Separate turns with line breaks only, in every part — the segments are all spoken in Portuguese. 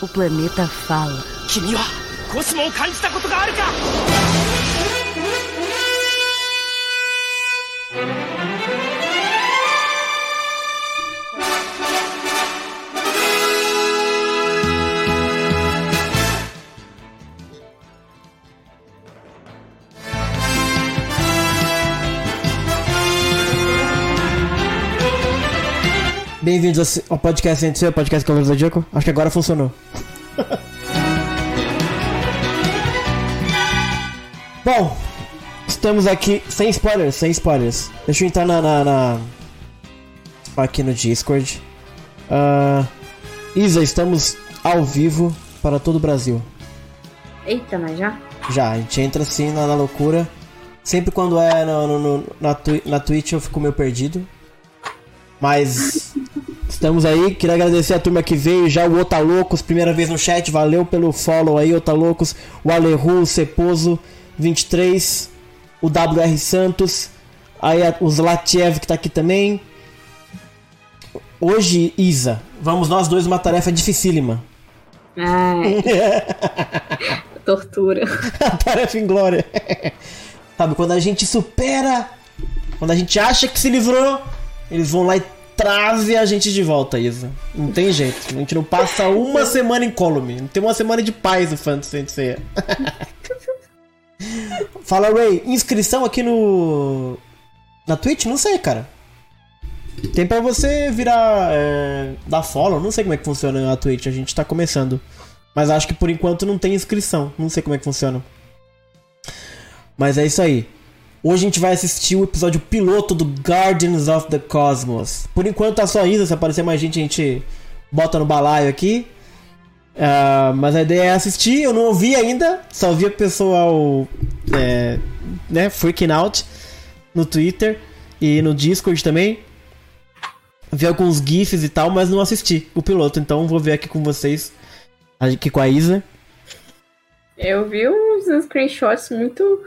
O planeta fala.
Bem-vindos ao podcast Entre Seu, podcast Cavaleiro do Zodíaco. Acho que agora funcionou. Bom, estamos aqui sem spoilers, sem spoilers. Deixa eu entrar na. na- na- aqui no Discord. Ah, Isa, estamos ao vivo para todo o Brasil.
Eita, mas já?
Já, a gente entra assim na, na loucura. Sempre quando é no, no- no- na, twi- na Twitch eu fico meio perdido. Mas estamos aí. Queria agradecer a turma que veio. Já o Otalocos, primeira vez no chat. Valeu pelo follow aí, Otalocos. O Aleru, o Ceposo 23. O WR Santos. Aí a- o Zlatiev que tá aqui também. Hoje, Isa, vamos nós dois uma tarefa dificílima.
Ai. Tortura.
A tarefa inglória. Sabe, quando a gente supera, quando a gente acha que se livrou, eles vão lá e trazem a gente de volta, Isa. Não tem jeito. A gente não passa uma semana em Column. Não tem uma semana de paz no Fantasy Ceia. Fala, Ray. Inscrição aqui no. Na Twitch? Não sei, cara. Tem pra você virar. É, dar follow. Não sei como é que funciona a Twitch. A gente tá começando. Mas acho que por enquanto não tem inscrição. Não sei como é que funciona. Mas é isso aí. Hoje a gente vai assistir o episódio piloto do Guardians of the Cosmos. Por enquanto tá só Isa, se aparecer mais gente a gente bota no balaio aqui. Ah, mas a ideia é assistir, eu não ouvi ainda, só vi o pessoal é, né, freaking out no Twitter e no Discord também. Vi alguns GIFs e tal, mas não assisti o piloto, então vou ver aqui com vocês, aqui com a Isa.
Eu vi uns screenshots muito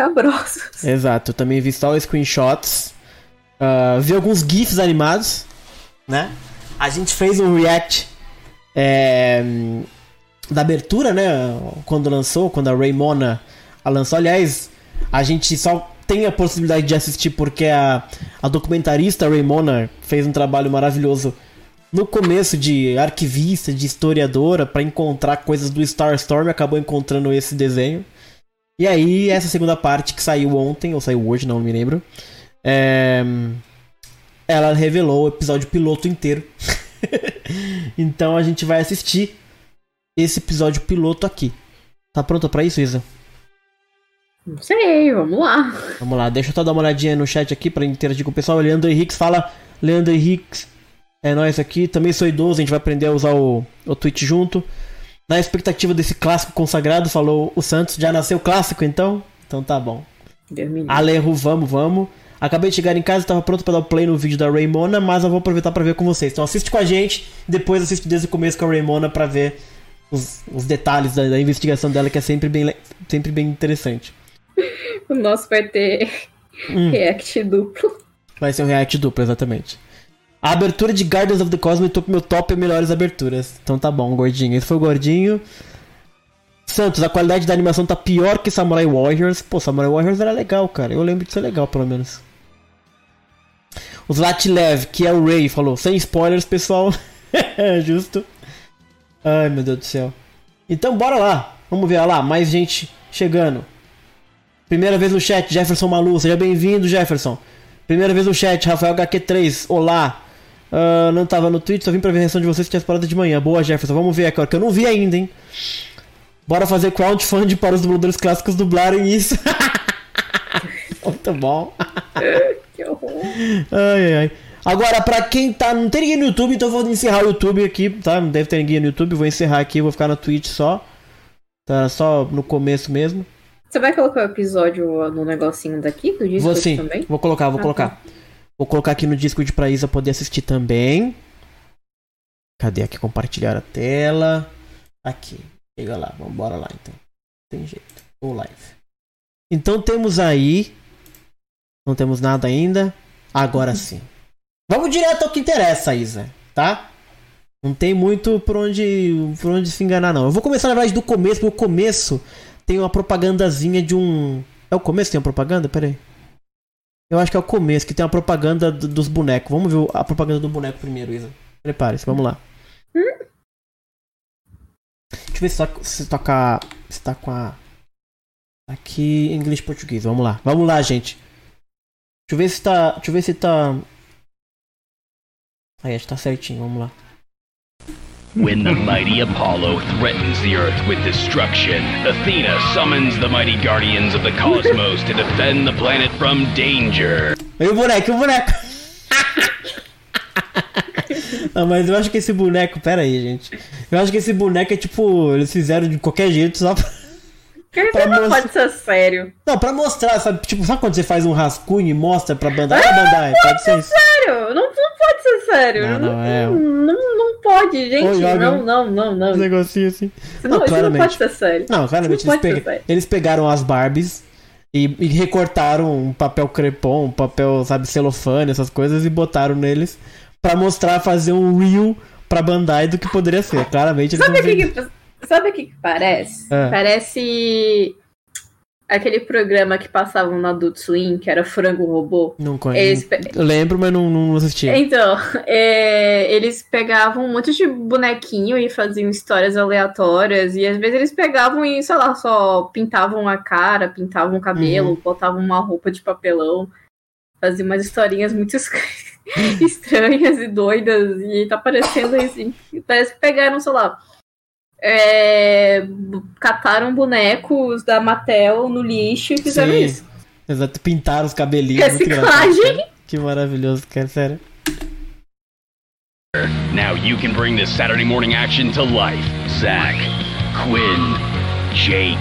escabrosos.
Exato, eu também vi só screenshots. ah, vi alguns GIFs animados, né? A gente fez um react é, da abertura, né? Quando lançou, quando a Raymona a lançou. Aliás, a gente só tem a possibilidade de assistir porque a, a documentarista Raymona fez um trabalho maravilhoso no começo de arquivista, de historiadora, para encontrar coisas do Starstorm, acabou encontrando esse desenho. E aí, essa segunda parte que saiu ontem, ou saiu hoje, não me lembro. é, Ela revelou o episódio piloto inteiro. então a gente vai assistir esse episódio piloto aqui. Tá pronta pra isso, Isa?
Não sei, vamos lá.
Vamos lá, deixa eu só dar uma olhadinha no chat aqui pra interagir com o pessoal. Leandro Henriques fala, Leandro Henriques, é nós aqui. Também sou idoso, a gente vai aprender a usar o, o Twitch junto. Na expectativa desse clássico consagrado, falou o Santos. Já nasceu clássico então? Então tá bom. Aleru, vamos, vamos. Acabei de chegar em casa, estava pronto para dar o play no vídeo da Raymona, mas eu vou aproveitar para ver com vocês. Então assiste com a gente, depois assiste desde o começo com a Raymona para ver os, os detalhes da, da investigação dela, que é sempre bem, sempre bem interessante.
O nosso vai ter
Hum.
react duplo.
Vai ser um react duplo, exatamente. A abertura de Guardians of the Cosmos com meu top melhores aberturas. Então tá bom, gordinho. Esse foi o gordinho. Santos, a qualidade da animação tá pior que Samurai Warriors. Pô, Samurai Warriors era legal, cara. Eu lembro de ser legal, pelo menos. O Zlatlev, que é o Ray, falou: sem spoilers, pessoal. Justo. Ai, meu Deus do céu. Então, bora lá. Vamos ver olha lá, mais gente chegando. Primeira vez no chat, Jefferson Malu, seja bem-vindo, Jefferson. Primeira vez no chat, Rafael HQ3, olá. Ah, não tava no Twitch, só vim pra ver a reação de vocês que tinha parada de manhã. Boa, Jefferson, vamos ver aqui, ó, que eu não vi ainda, hein. Bora fazer crowdfunding para os dubladores clássicos dublarem isso. Muito bom.
Que horror.
Ai, ai. Agora, pra quem tá. Não tem ninguém no YouTube, então eu vou encerrar o YouTube aqui, tá? Não deve ter ninguém no YouTube, vou encerrar aqui, vou ficar na Twitch só. Tá só no começo mesmo.
Você vai colocar o episódio no negocinho daqui, do
Vou sim,
também?
vou colocar, vou
Ah,
colocar. Vou colocar aqui no Discord pra Isa poder assistir também. Cadê aqui compartilhar a tela? Aqui. Chega lá, vambora lá então. Tem jeito. Ou live. Então temos aí. Não temos nada ainda. Agora sim. Vamos direto ao que interessa, Isa, tá? Não tem muito por onde, por onde se enganar, não. Eu vou começar, na verdade, do começo, porque o começo tem uma propagandazinha de um. É o começo que tem uma propaganda? Pera aí. Eu acho que é o começo, que tem uma propaganda do- dos bonecos. Vamos ver a propaganda do boneco primeiro, Isa. Prepare-se, vamos lá. Deixa eu ver se, toca- se toca. Se tá com a. Aqui, inglês português. Vamos lá. Vamos lá, gente. Deixa eu ver se tá. Deixa eu ver se tá. Aí, acho que tá certinho, vamos lá.
When the mighty Apollo threatens the Earth with destruction, Athena summons the mighty guardians of the cosmos to defend the planet from danger.
O boneco, o boneco? Não, mas eu acho que esse boneco. Pera aí, gente. Eu acho que esse boneco é tipo. Eles fizeram de qualquer jeito só pra.
Porque
Pra
não
mostrar-
pode ser sério.
Não, pra mostrar, sabe? Tipo, sabe quando você faz um rascunho e mostra pra Bandai? Ah, Bandai, pode ser isso.
Sério, não, não pode ser sério.
Não, não, é.
não, não pode, gente. Não, não, não, não.
Um negocinho assim.
Não,
Não,
isso não
claramente.
pode ser sério.
Não, claramente,
Não
eles,
pode
pega- eles pegaram as Barbies e, e recortaram um papel crepom, um papel, sabe, celofane, essas coisas, e botaram neles pra mostrar, fazer um reel pra Bandai do que poderia ser. Claramente eles
Sabe
não
que, que- sabe o que, que parece?
É.
Parece aquele programa que passavam no Adult Swim, que era Frango Robô.
Não conheço. lembro, mas não, não assisti.
Então, é, eles pegavam um monte de bonequinho e faziam histórias aleatórias, e às vezes eles pegavam e, sei lá, só pintavam a cara, pintavam o cabelo,
Uhum.
botavam uma roupa de papelão, faziam umas historinhas muito es- estranhas e doidas, e tá parecendo assim. Parece que pegaram, sei lá. É, cataram bonecos da Mattel no lixo e fizeram
Sim.
isso.
Exato, pintaram os cabelinhos. muito
Reciclagem.
Que maravilhoso, cara, sério.
Now you can bring this Saturday morning action to life. Zach, Quinn, Jake,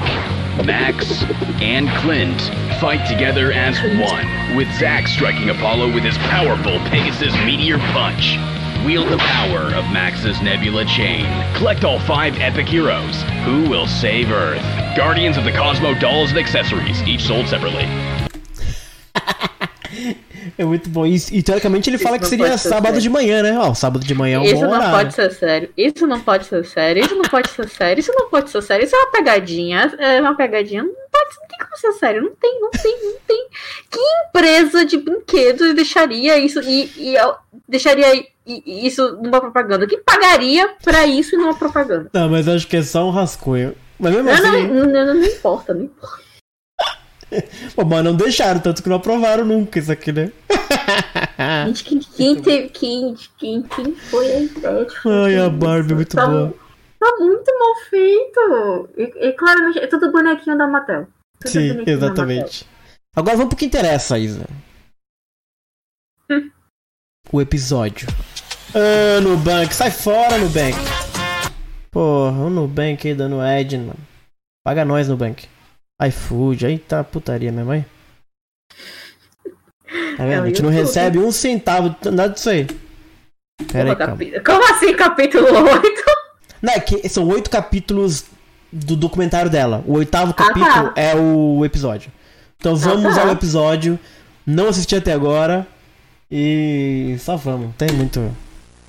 Max, and Clint fight together as one, with Zach striking Apollo with his powerful Pegasus Meteor Punch. Wield the power of Max's Nebula Chain. Collect all five epic heroes. Who will save Earth? Guardians of the Cosmo dolls and accessories, each sold separately.
É muito bom. E, e teoricamente ele
Isso
fala que seria
ser
sábado
sério.
de manhã, né? Ó, sábado de manhã é um
Isso
bom
não
horário.
pode ser sério. Isso não pode ser sério. Isso não pode ser sério. Isso não pode ser sério. Isso é uma pegadinha. É uma pegadinha. Não pode não ser sério. Não tem, não tem, não tem. Que empresa de brinquedos deixaria isso e, e deixaria isso numa propaganda? Que pagaria pra isso numa propaganda?
Não, mas acho que é só um rascunho. Mas mesmo
Não,
assim,
não, não, não, não importa, não importa.
pô, mas não deixaram, tanto que não aprovaram nunca isso aqui, né?
Gente, quem, quem, teve, quem, quem, quem foi a ideia
Ai, a? Barbie é muito
Tá
boa.
Tá muito mal feito. E, e claramente é tudo bonequinho da Mattel.
Sim, exatamente. Agora vamos pro que interessa, Isa.
Hum.
O episódio. Ah, Nubank, sai fora, Nubank. Porra, o Nubank aí dando ad, mano. Paga nós, Nubank. iFood, aí tá putaria mesmo, aí. Tá vendo?
É
A gente não recebe um centavo, nada disso aí. Pera aí, calma.
Como assim, capítulo 8?
Não, é que são oito capítulos do documentário dela. O oitavo
tá.
capítulo é o episódio. Então vamos
tá.
ao episódio. Não assisti até agora. E só vamos. Tem muito.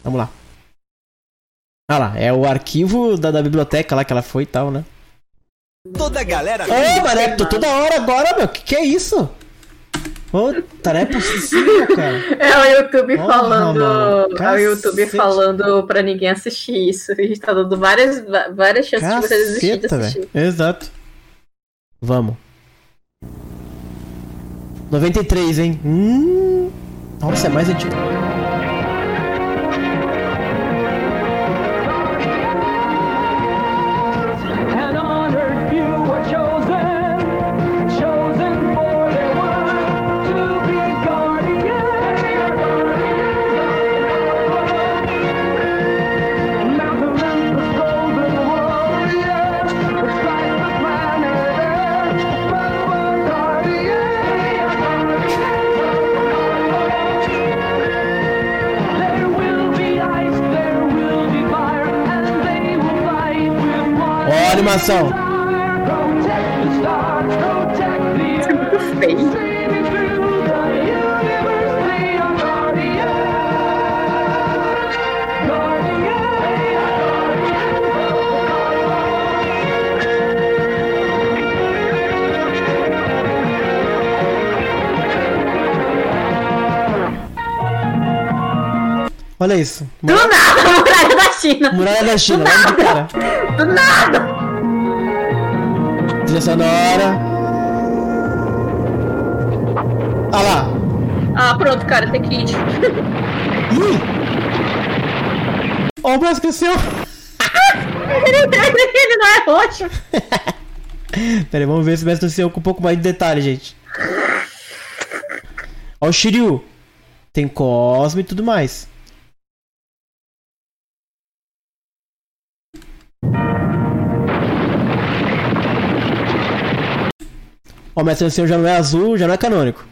Vamos lá. Ah lá, é o arquivo da, da biblioteca lá que ela foi e tal, né?
Toda a galera
Ô, tô toda hora agora, meu. Que que é isso? Ô, tá, não é possível, cara.
É o YouTube
Porra,
falando.
mano.
É o YouTube falando pra ninguém assistir isso. A gente tá dando várias, várias chances de você desistir de
Caceta,
assistir.
velho. Exato. Vamos. 93, hein? Hum. Nossa, é mais antigo. animação. Olha isso.
Do nada, Muralha da China.
Muralha da China, do nada.
Do nada.
Trilha sonora. Olha lá.
Ah, pronto, cara, tem kit.
Ih! Ó, o braço cresceu.
Ele não é roxo.
Pera aí, vamos ver se o cresceu com um pouco mais de detalhe, gente. Ó o Shiryu. Tem Cosmo e tudo mais. Ó, o mestre ancião já não é azul, já não é canônico.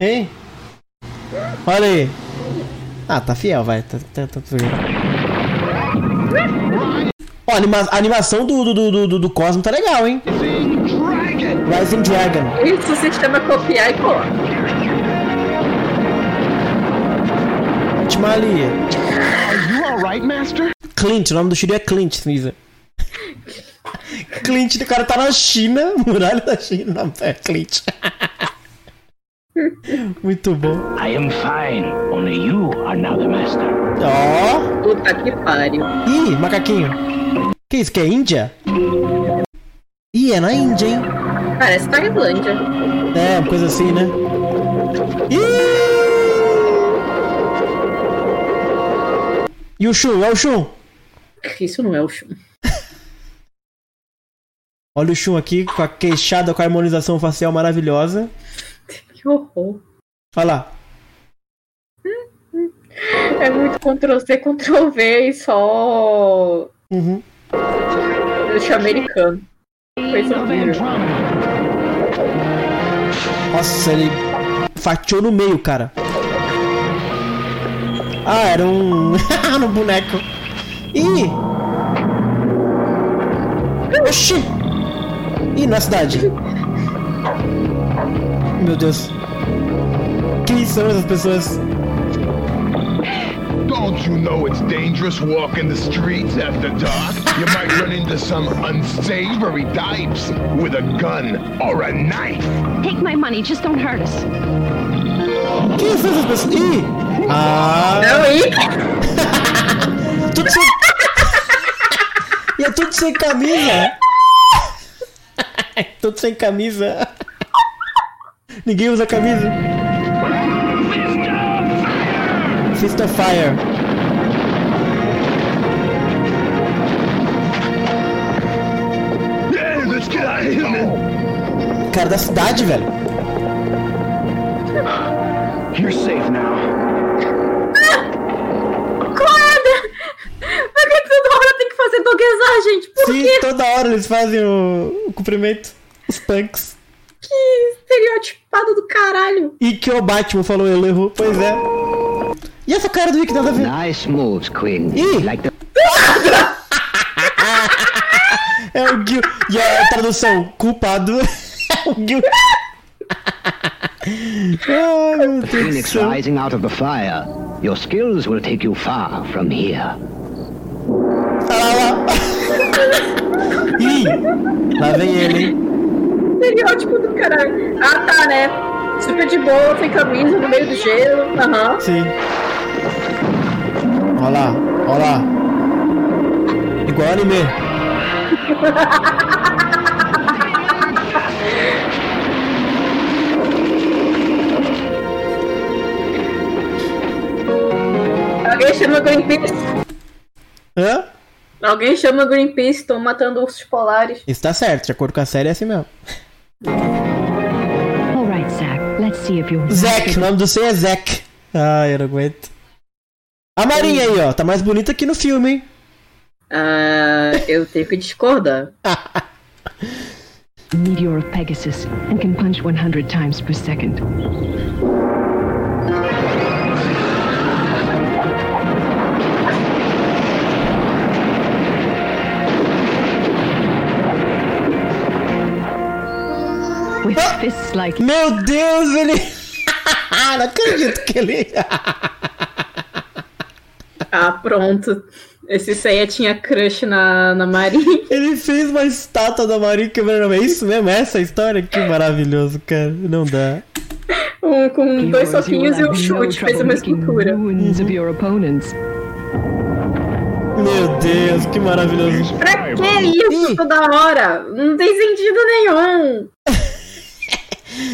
Hein? Olha aí. Ah, tá fiel, vai. Tá, tá, tá bem. Ó, a, anima- a animação do, do, do, do, do Cosmo tá legal, hein? Rising Dragon.
Isso o sistema copiar e colar.
Timalia.
Are you alright, Master?
Clint, o nome do Shiryu é Clint, Suíza. Clint, o cara tá na China, muralha da China, não, é Clint. Muito bom.
I am fine. Only you are now the master.
Ó.
Puta que pariu.
Ih, macaquinho. Que isso, que é Índia? Ih, é na Índia, hein?
Parece Tailândia.
É, uma coisa assim, né? Ih! E o Shun, é o Shun.
Isso não é o Shun.
Olha o Shun aqui com a queixada com a harmonização facial maravilhosa.
Que horror.
Olha lá.
É muito Ctrl-C, Ctrl-V e só.
Uhum.
Deixa americano. Coisa horrível.
Nossa, ele fatiou no meio, cara. Ah, era um. no boneco. Ih! Oxi! Ih, na cidade. Meu Deus. Quem são essas pessoas?
Don't you know it's dangerous walking the streets after dark? You might run into some unsavory types with a gun or a knife.
Take my money, just don't hurt us.
Quem são essas pessoas? Ih! Ah!
Não, e
Tudo sem. e é tudo sem camisa! tudo sem camisa! Ninguém usa camisa! Fist of Fire!
Yeah, let's get out of here, man.
Cara da cidade, velho!
You're safe now.
Acorda! Por que toda hora tem que fazer doguezar, gente? Por
Sim,
quê?
toda hora eles fazem o cumprimento. Os punks.
Que estereotipado do caralho.
E que o Batman falou, ele errou. Pois é. E essa cara do Rick nada a ver?
Nice moves, Queen.
Ih!
Like the
É o Gil. E a tradução, culpado. é o Gil. Ai, meu Deus
phoenix
céu.
rising out of the fire. Your skills will take you far from here.
Ah, lá, lá. Ih, lá vem ele, hein?
Estereótipo do caralho. Ah, tá, né? Super de boa, sem camisa, no meio do gelo. Aham.
Sim. Ó lá, ó lá. Igual anime.
Alguém chama Greenpeace.
Hã?
Alguém chama Greenpeace, estão matando ursos polares.
Isso tá certo, de acordo com a série é assim mesmo.
All right, Zach. Let's see if you're.
Zack, o nome do seu é Zack. Ai, eu não aguento. A Marinha aí, ó, tá mais bonita que no filme, hein?
Ah, eu tenho que discordar.
Meteor of Pegasus and can punch 100 times per second. With fists like
Meu Deus, ele. não acredito que ele.
Ah, pronto. Esse Seiya tinha crush na, na Marinha.
Ele fez uma estátua da Marinha quebrando. É isso mesmo? É essa a história? Que maravilhoso, cara. Não dá.
Com, com dois soquinhos e um chute, fez uma escultura.
Meu Deus, que maravilhoso.
Pra que isso toda hora? Não tem sentido nenhum.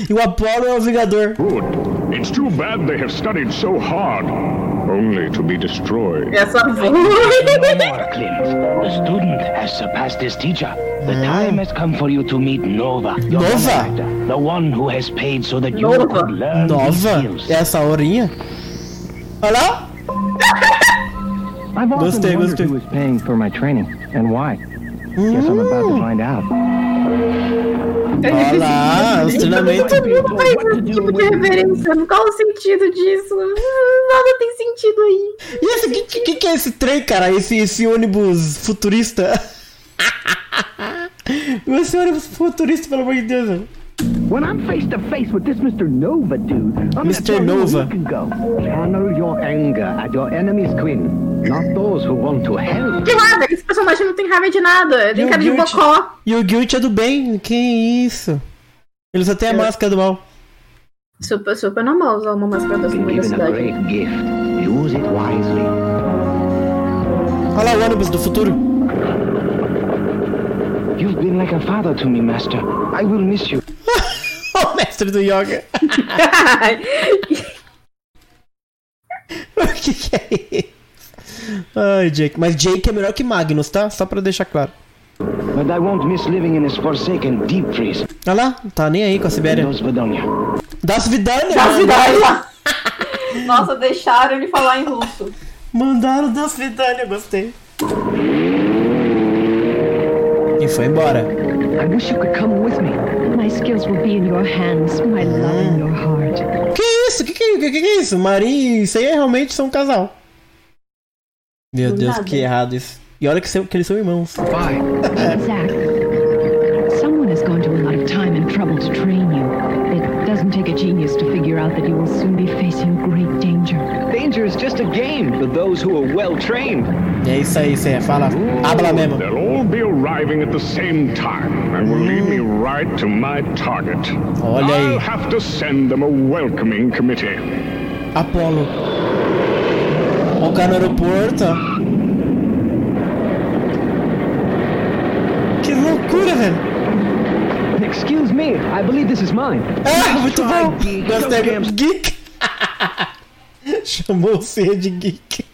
E o Apollo é o Vingador.
Good. It's too bad they have studied so hard, only to be destroyed.
Essa voz.
More, Clint. The student has surpassed his teacher. The time has come for you to meet Nova.
Nova?
The one who has paid so that you
Nova?
could learn these
Nova?
skills.
É essa horinha? Olha lá.
I've often
Gostei,
wondered
gostei.
who is paying for my training and why. Guess I'm about to find out.
Olha lá, os treinamentos.
Todo faz esse tipo de reverência. Qual o sentido disso? Nada tem sentido aí.
E esse, que, que, que é esse trem, cara? Esse, esse ônibus futurista? esse ônibus futurista, pelo amor de Deus. Velho.
When I'm face to face with this Mr. Nova dude, I'm gonna
Mr.
tell
Nova.
where you can go.
Channel your anger at your enemies, Quinn. Not those who want to help.
Que raiva, esse personagem não tem raiva de nada. Tem
E o
cara de bocó.
E o Guilt é do bem. Que isso? Ele só tem a máscara do mal.
Super, super normal usar uma máscara da
Been
sua
given a
cidade.
great gift. Use.
Olha lá o ônibus do futuro.
You've been like a father to me, Master. I will miss you.
Mestre do yoga. o que, que é isso? Ai, Jake. Mas Jake é melhor que Magnus, tá? Só pra deixar claro.
But I won't miss living in this forsaken deep freeze.
Olha lá, tá nem aí com a Sibéria. Das Vidania.
Das Vidania. Nossa, deixaram ele falar em russo.
Mandaram Das Vidania, gostei. E foi embora.
I wish you could come with me. My skills will be in your hands, my love in your heart.
Que isso? Que que, que, que é isso? Maria e aí realmente são um casal. Meu
Do
Deus,
nada.
que errado isso. E olha que, são- que eles são irmãos.
Zack, someone has gone to a lot of time and trouble to train you. It doesn't take a genius to figure out that you will soon be facing
is just a game for those who are well trained.
É isso aí, Cé. Fala. Habla mesmo.
They'll all be arriving at the same time and will lead me right to my target.
Olha aí.
I'll have to send them a welcoming committee.
Apolo. Ó o cara no aeroporto. Que loucura, velho.
Excuse me, I believe this is mine.
Ah, muito bom. Gostei. Geek. Chamou o C de geek.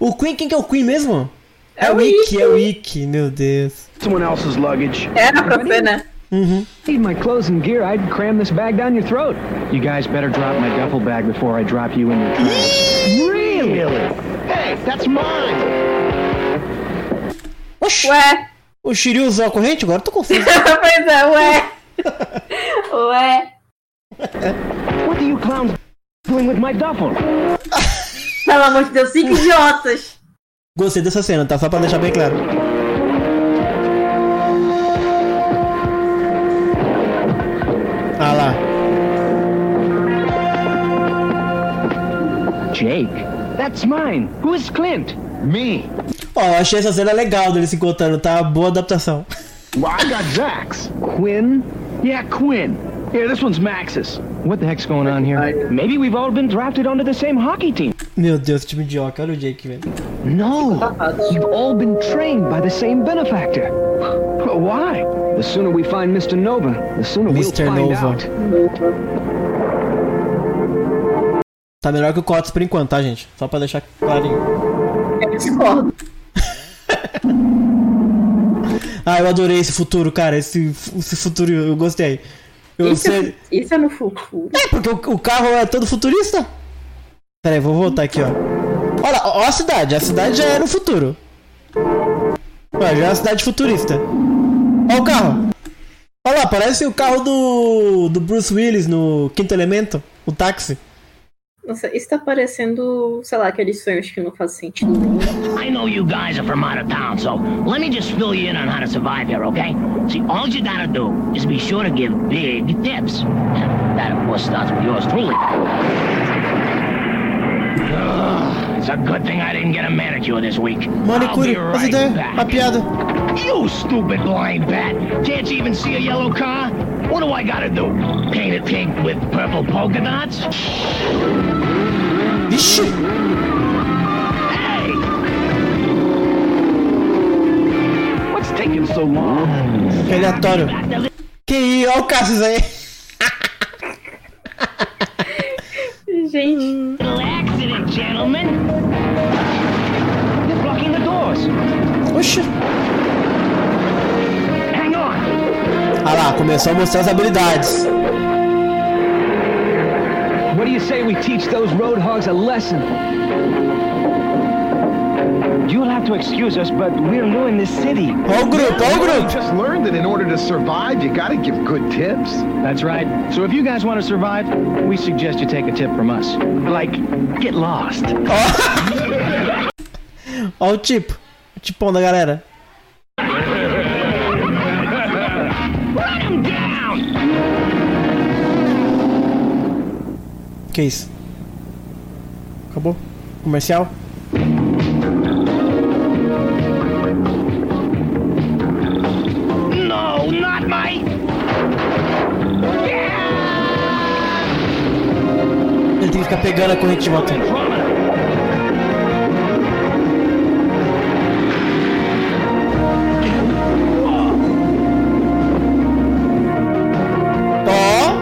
o Queen, quem que é o Queen mesmo? É o Ick, é o Ick, meu Deus.
Someone else's luggage.
Era pra ser, né?
Need my clothes and gear, I'd cram this bag down your throat. You guys better drop my duffel bag before I drop you in your tracks.
Really? Hey, that's mine.
Oxi,
Ué.
o Shiryu usou a corrente? Agora eu tô confuso.
pois é, ué. Ué.
What are you clowns with my duffel?
Pelo amor de Deus, cinco idiotas.
Gostei dessa cena, tá? Só pra deixar bem claro. Ah lá.
Jake, that's mine. Who is Clint?
Me.
Ó, eu achei essa cena legal deles se encontrando, tá? Boa adaptação.
Well, I got Zax.
Quinn? Yeah, Quinn. Here, this one's Max's. What the heck's going on here? Maybe we've all been drafted onto the same hockey team.
Meu Deus, time de hockey, olha o Jake, velho.
No, you've all been trained by the same benefactor. Why? The sooner we find Mr. Nova, the sooner we'll
Mr.
find
Nova.
out.
Tá melhor que o Cots por enquanto, tá, gente? Só pra deixar clarinho.
Eu discordo.
Ah, eu adorei esse futuro, cara. Esse, esse futuro, eu gostei. Eu
Isso,
sei...
é, isso é no futuro.
É, porque o, o carro é todo futurista. Pera aí, vou voltar aqui, ó. Olha, ó a cidade. A cidade já é no futuro. Já é uma cidade futurista. Ó o carro. Olha lá, parece o carro do, do Bruce Willis no Quinto Elemento. O táxi.
Nossa, isso tá parecendo, sei lá, aqueles sonhos que não fazem sentido.
I know you guys are from out of town, so let me just fill you in on how to survive here, okay? See, all you gotta do is be sure to give big tips. That, of course, starts with yours truly. It's a good thing I didn't get a manicure this week.
Manicure,
be
essa
right
ideia,
back.
uma piada.
You stupid blind bat! Can't you even see a yellow car? What do I gotta do? Paint a tank with purple polka dots?
Vixe!
Hey!
What's taking so long?
Aleatório. Que? Olha o Cassius aí.
Gente.
Little accident, gentlemen.
They're blocking the doors.
Oxi.
Hang on.
Ah lá, começou a mostrar as habilidades.
What do you say we teach those road hogs a lesson? You'll have to excuse us, but we're new in this city.
Grupo, olha o
You
grupo.
just learned that in order to survive, you gotta give good tips.
That's right. So if you guys want to survive, we suggest you take a tip from us. Like, get lost.
Olha o tipo. O tipão da galera.
Run him down!
Que isso? Acabou? Comercial? Ficar pegando a corrente volta. Ó!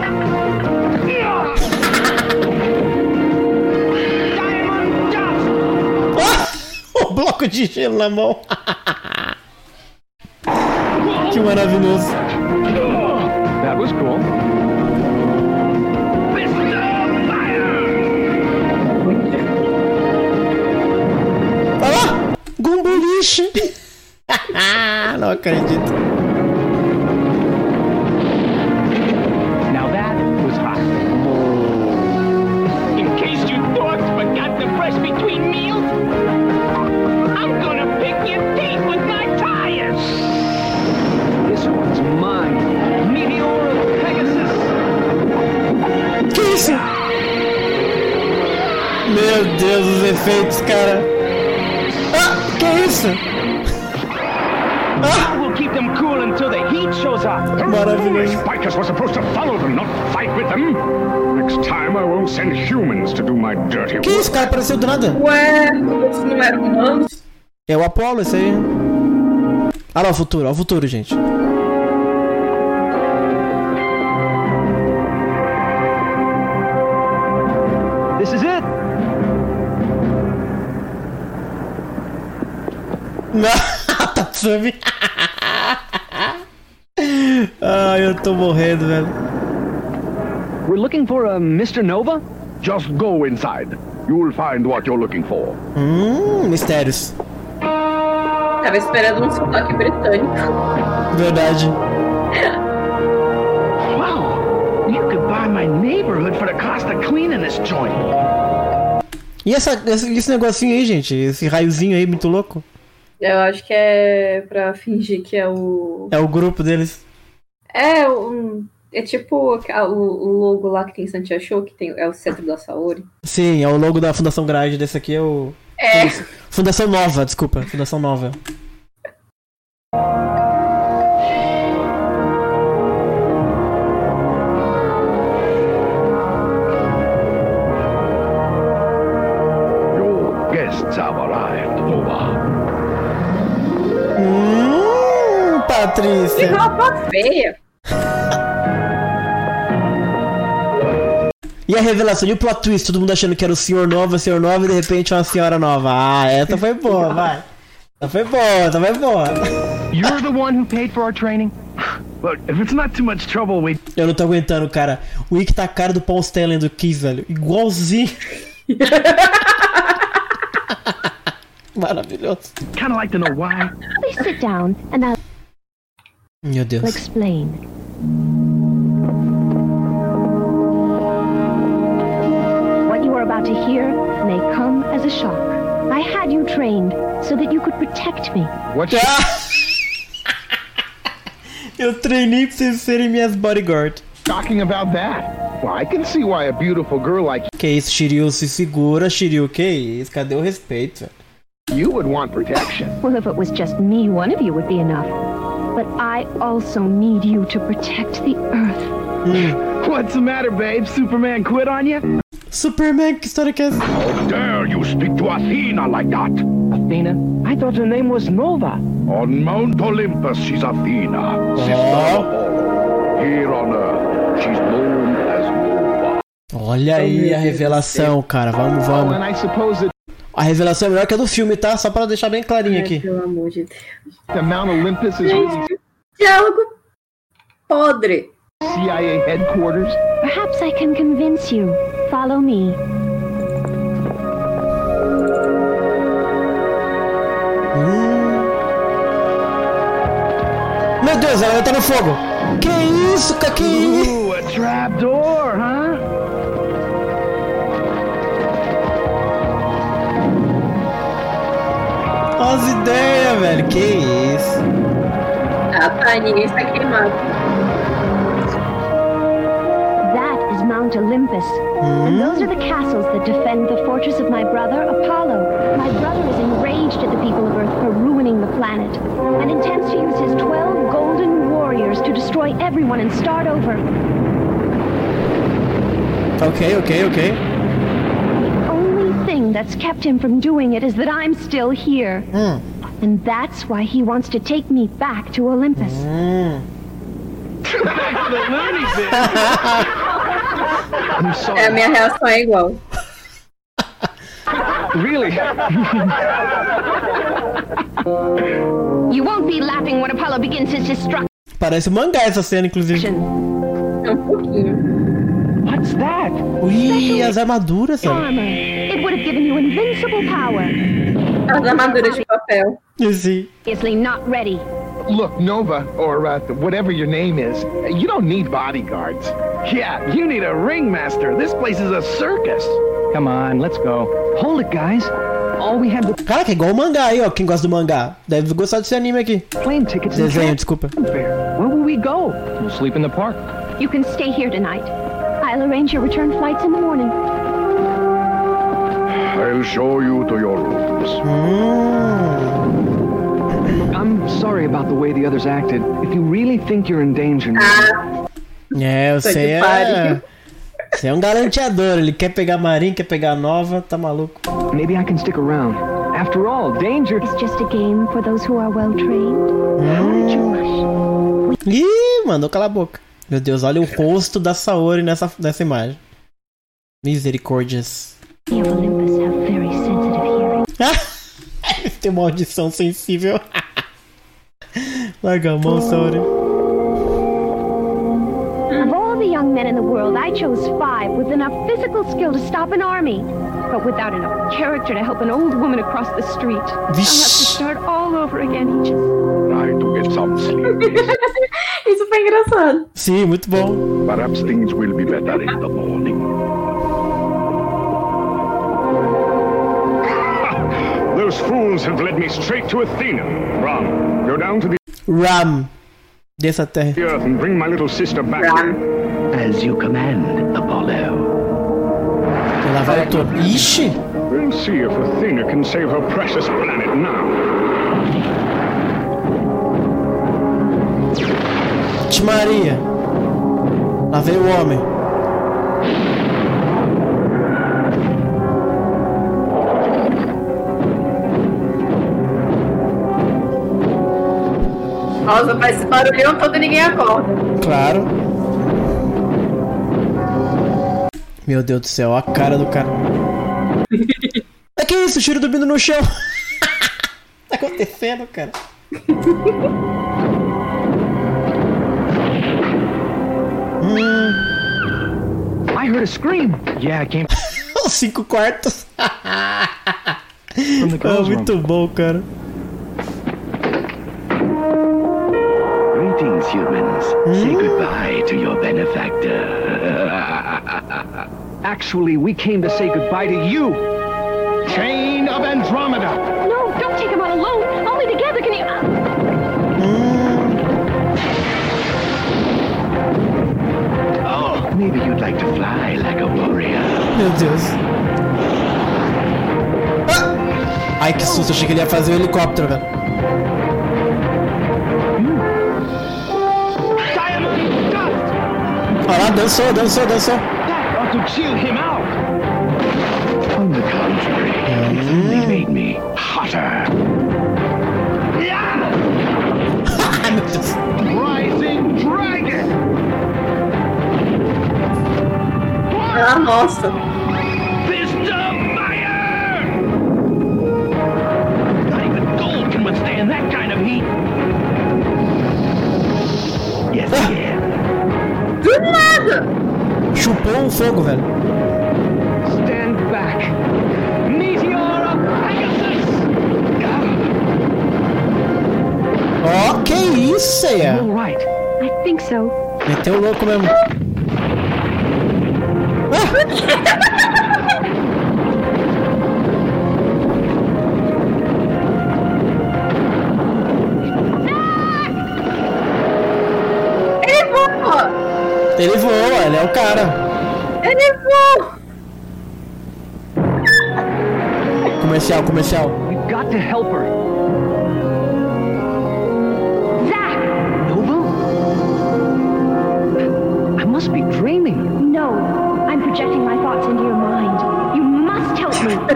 O bloco de gelo na mão. que maravilhoso. Acredito.
Now that was hot.
In case you dogs forgot to brush between meals, I'm gonna pick your teeth with my tires.
This one's mine. Meteor of Pegasus.
Que isso? Meu Deus, os efeitos, cara. Ah, que isso? Ah,
them cool until the heat shows up.
maravilhoso.
Bikers were supposed to follow them, not fight with them. Next time I won't send humans to do my dirty
Que
work.
isso, cara? Apareceu do nada.
Ué, isso não era humanos?
É o Apollo, esse aí. Olha lá o futuro, olha o futuro, gente.
This is it.
Não, Tatsumi. Ai, eu tô morrendo, velho.
We're looking for a Mr. Nova?
Just go inside. You'll find what you're looking for.
Hum, mistérios.
Tava esperando um sotaque britânico.
Verdade.
Wow. You could buy my neighborhood for the cost of cleaning this joint.
E essa, esse, esse negocinho aí, gente? Esse raiozinho aí, muito louco?
Eu acho que é pra fingir que é o.
É o grupo deles.
É, um, é tipo a- o, o logo lá que tem em Santiago Show, que tem, é o centro da Saori.
Sim, é o logo da Fundação Grade. Desse aqui é o.
É.
Fundação Nova, desculpa. Fundação Nova.
Your guests have arrived, Nova.
Hum,
Que
Patrícia.
roupa feia!
E a revelação, e o plot twist? Todo mundo achando que era o senhor nova, o senhor nova, e de repente uma senhora nova. Ah, essa foi boa, vai. Essa foi boa, essa foi boa.
You're the one who paid for our training?
Look, if it's not too much trouble, we
Eu não tô aguentando, cara. O Ick tá a cara do Paul Stanley do Kiss, velho. Igualzinho. Maravilhoso.
Kind of like to know why.
Please sit down and I'll
Meu Deus.
explain. As a shock. I had you trained so that you could protect me.
what
Eu treinei pra vocês serem minhas bodyguard.
talking about that? Well, I can see why a beautiful girl like
Que isso, Shiryu, se segura, Shiryu. Que isso, cadê o respeito, velho?
you would want protection.
Well, if it was just me, one of you would be enough. But I also need you to protect the Earth. Hmm.
What's the matter, babe? Superman quit on you?
Superman, que história que é essa?
How dare you speak to Athena like that?
Athena? I thought her name was Nova.
On Mount Olympus, she's Athena, sister of Apollo. Here on Earth, she's known as Nova.
Olha aí a revelação, cara. Vamos, vamos. A revelação é melhor que a do filme, tá? Só pra deixar bem clarinho aqui.
Pelo amor de Deus.
the Mount Olympus is
diálogo podre.
CIA headquarters.
Perhaps I can convince you. Follow me.
Meu Deus, ela tá no fogo. Que isso, cara? Que isso?
Ooh, a trapdoor, huh?
Olha as ideias, velho. Que isso?
Tá, ninguém está queimado.
Mount Olympus. And hmm? those are the castles that defend the fortress of my brother, Apollo. My brother is enraged at the people of Earth for ruining the planet and intends to use his 12 golden warriors to destroy everyone and start over.
Ok, ok, ok.
The only thing that's kept him from doing it is that I'm still here. Hmm. And that's why he wants to take me back to Olympus. Hmm.
I'm sorry.
É, a minha reação é igual.
Really?
You won't be laughing when Apollo begins his destruction.
Parece um mangá essa cena, inclusive.
É um pouquinho.
What's that?
Ui, as armaduras, sabe?
Armor. It would have given you invincible power.
As armaduras de papel.
Sim.
Obviously not ready.
Look, Nova, or uh, whatever your name is, you don't need bodyguards. Yeah, you need a ringmaster. This place is a circus.
Come on, let's go.
Hold it, guys. All we have to
Caraca, é igual o mangá aí, ó. Quem gosta do mangá deve gostar desse anime aqui.
plane tickets and
Desenho,
cab
desculpa.
Where will we go?
We'll sleep in the park.
You can stay here tonight. I'll arrange your return flights in the morning.
I'll show you to your rooms.
I'm sorry about the way the others acted. If you really think you're in danger,
Ah,
É, você
que
é. Você é um garanteador. Ele quer pegar marinho, quer pegar nova, tá maluco.
maybe I can stick around. After all, danger.
It's just a game for those who are well trained. You rush?
Ih, mandou calar a boca. Meu Deus, olha o rosto da Saori nessa, nessa imagem. Misericórdias.
The of Olympus have very sensitive hearing.
Tem uma audição sensível. Larga a mão,
Of all the young men in the world, I chose five with enough physical skill to stop an army, but without enough character to help an old woman across the street. I'll have to start all over again, Aegis.
Try to get some sleep.
Isso foi engraçado.
Sim, muito bom.
Perhaps things will be better in the morning.
Those fools have led me straight to Athena. Ram, go down to the
Ram. Dessa terra.
earth and bring my little sister back here.
As you command, Apollo.
Lá vai o. Ixi!
We'll see if Athena can save her precious planet now.
Ixi Maria. Lá veio o homem.
Nossa, faz esse barulhão todo e ninguém acorda.
Claro. Meu Deus do céu, a cara do cara. É que isso? O Shiro dormindo no chão. tá acontecendo, cara?
I heard a scream.
Yeah, it came
Os cinco quartos.
room.
muito bom, cara.
Say goodbye to your benefactor.
Actually, we came to say goodbye to you.
Chain of Andromeda.
No, don't take him out alone. Only together can you.
oh, maybe you'd like to fly like a warrior.
Meu Deus. Ah! Ai, que susto. Achei que ele ia fazer o helicóptero, velho. Olha lá, dançou, dançou, dançou.
That ought to chill him out. On the contrary, it's only made me hotter.
Ai, meu Deus.
Rising Dragon!
Ah, nossa.
Chupou um fogo, velho.
Stand back. Meteor of Pegasus!
Ó, que isso, é?
All right.
I think so.
Meteu o louco mesmo.
Ele
Ele voa, ele é o cara.
Ele voa!
Comercial, comercial.
We've got to help her.
Zack!
Nova? I must be dreaming.
No, I'm projecting my thoughts into your mind. You must help me.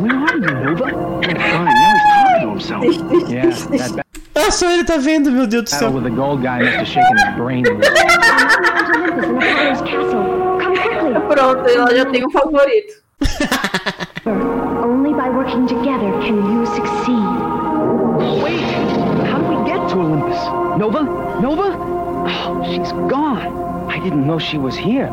Where are you, Nova? Oh, fine. Now he's talking to himself. yeah, that ba-
Ah, só ele tá vendo, meu Deus do céu.
with the gold guy must have shaken his brain loose.
Olympus in Apollo's castle. Come quickly.
Pronto, ela já tem um favorito.
Only by working together can you succeed.
Wait! How do we get to Olympus? Nova? Nova? Oh, she's gone. I didn't know she was here.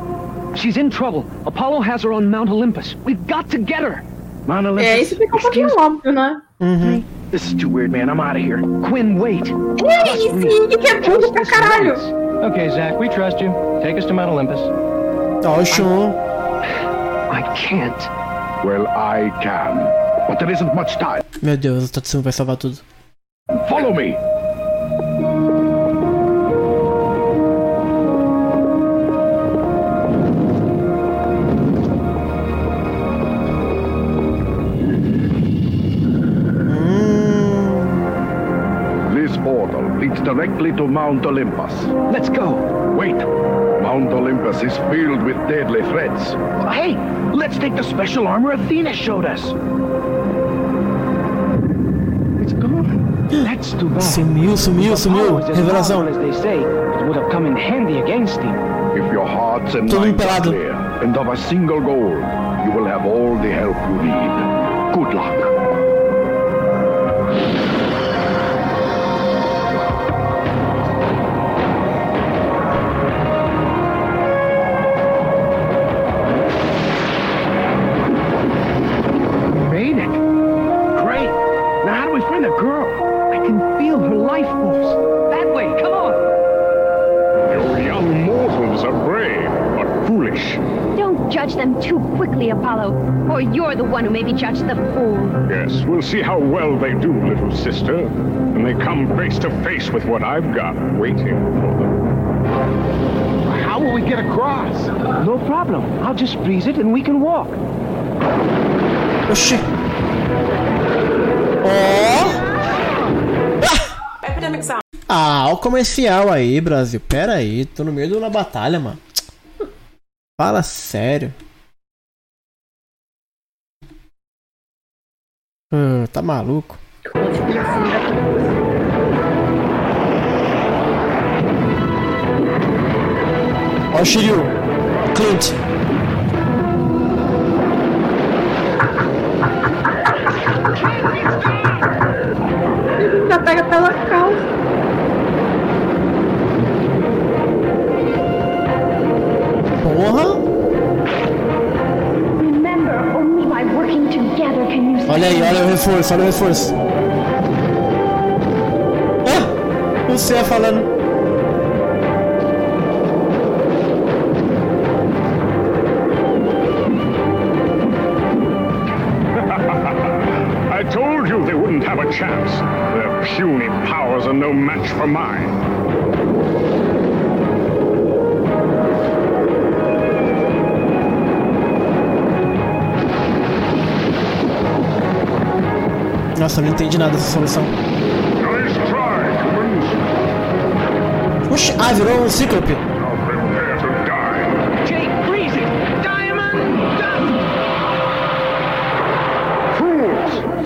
She's in trouble. Apollo has her on Mount Olympus. We've got to get her. Mount Olympus.
É, isso fica um pouquinho óbvio, né?
Uhum.
This is too weird, man. I'm out of here. Quinn, wait.
Isso, que é burro pra caralho.
Okay, Zach, we trust you. Take us to Mount Olympus.
Ó, o Shun.
I can't.
Well, I can. But there isn't much time.
Meu Deus, o Tatsumo vai salvar tudo.
Follow me. Directly to Mount Olympus.
Let's go.
Wait. Mount Olympus is filled with deadly threats.
Hey, let's take the special armor Athena showed us. It's gone. That's too bad.
Sumiu, sumiu, sumiu.
Apollo as
Revelação.
as they say. It would have come in handy against him.
If your hearts and
Todo
minds are clear and of a single goal, you will have all the help you need. Good luck.
Them too quickly, Apollo, or you're the one who may be judged the fool.
Yes, we'll see how well they do, little sister, when they come face to face with what I've got waiting for them.
How will we get across? No problem. I'll just freeze it and we can walk.
Oxi. Ó. Ah, o comercial aí, Brasil. Pera aí, tô no meio de uma batalha, mano. Fala sério. Ah, tá maluco? Ó o Shiryu. Clint.
Já pega pela calça.
Ah.
I told you they wouldn't have a chance. Their puny powers are no match for mine.
Nossa, eu não entendi nada dessa solução. Oxi, ah, virou um cíclope.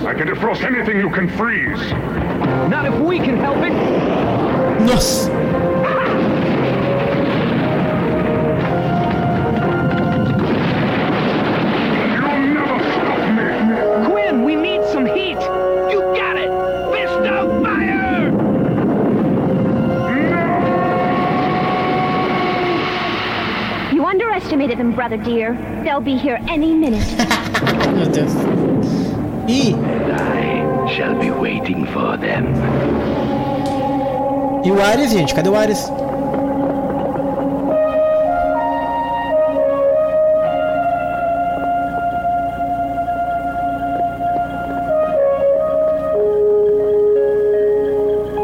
I can defrost anything you can freeze.
Not if we can help it!
Nossa.
Brother dear. They'll be here any minute.
Meu Deus. Ih,
I shall be waiting for them.
e o Ares, gente? Cadê o Ares?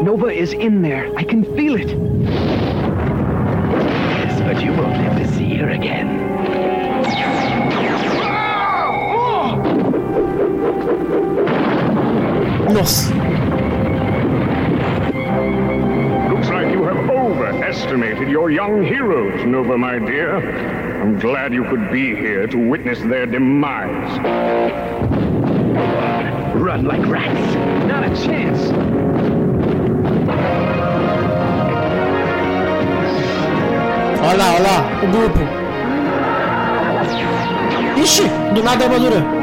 Nova is in there.
Here witness their demise.
Run like rats.
Not a chance.
Olha lá, olha lá, o grupo. Ixi, do nada a armadura.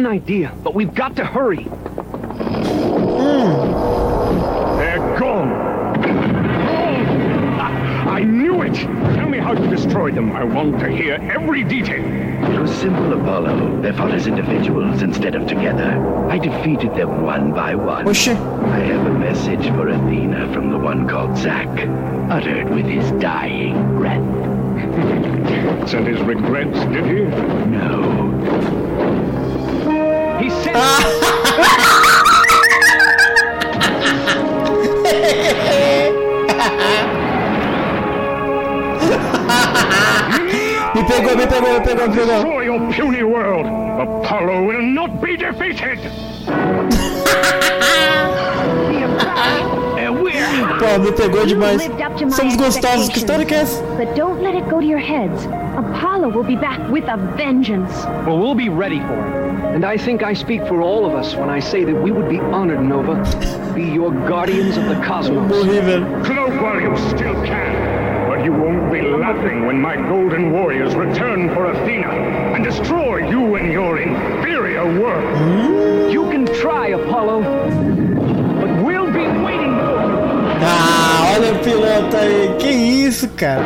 An idea, but we've got to hurry.
They're gone! Ah, I knew it! Tell me how you destroyed them. I want to hear every detail.
It was simple, Apollo. They fought as individuals instead of together. I defeated them one by one.
Oxi.
I have a message for Athena from the one called Zack, uttered with his dying breath.
Sent his regrets, did he?
No.
He said.
Me pegou, me pegou, me pegou, me pegou.
Destroy your puny world. Apollo will not be defeated.
Pô, me pegou demais.
lived up to my
Somos gostosos. Que
expectations.
história que é essa?
But don't let it go to your heads. Apollo will be back with a vengeance.
Well, we'll be ready for it. And I think I speak for all of us when I say that we would be honored, Nova, to be your guardians of the cosmos.
Morri, velho.
Cloak while you still can. But you won't be laughing when my golden warriors return for Athena and destroy you and your inferior world.
You can try, Apollo, but we'll be waiting for you.
Ah, olha o piloto aí. Que isso, cara?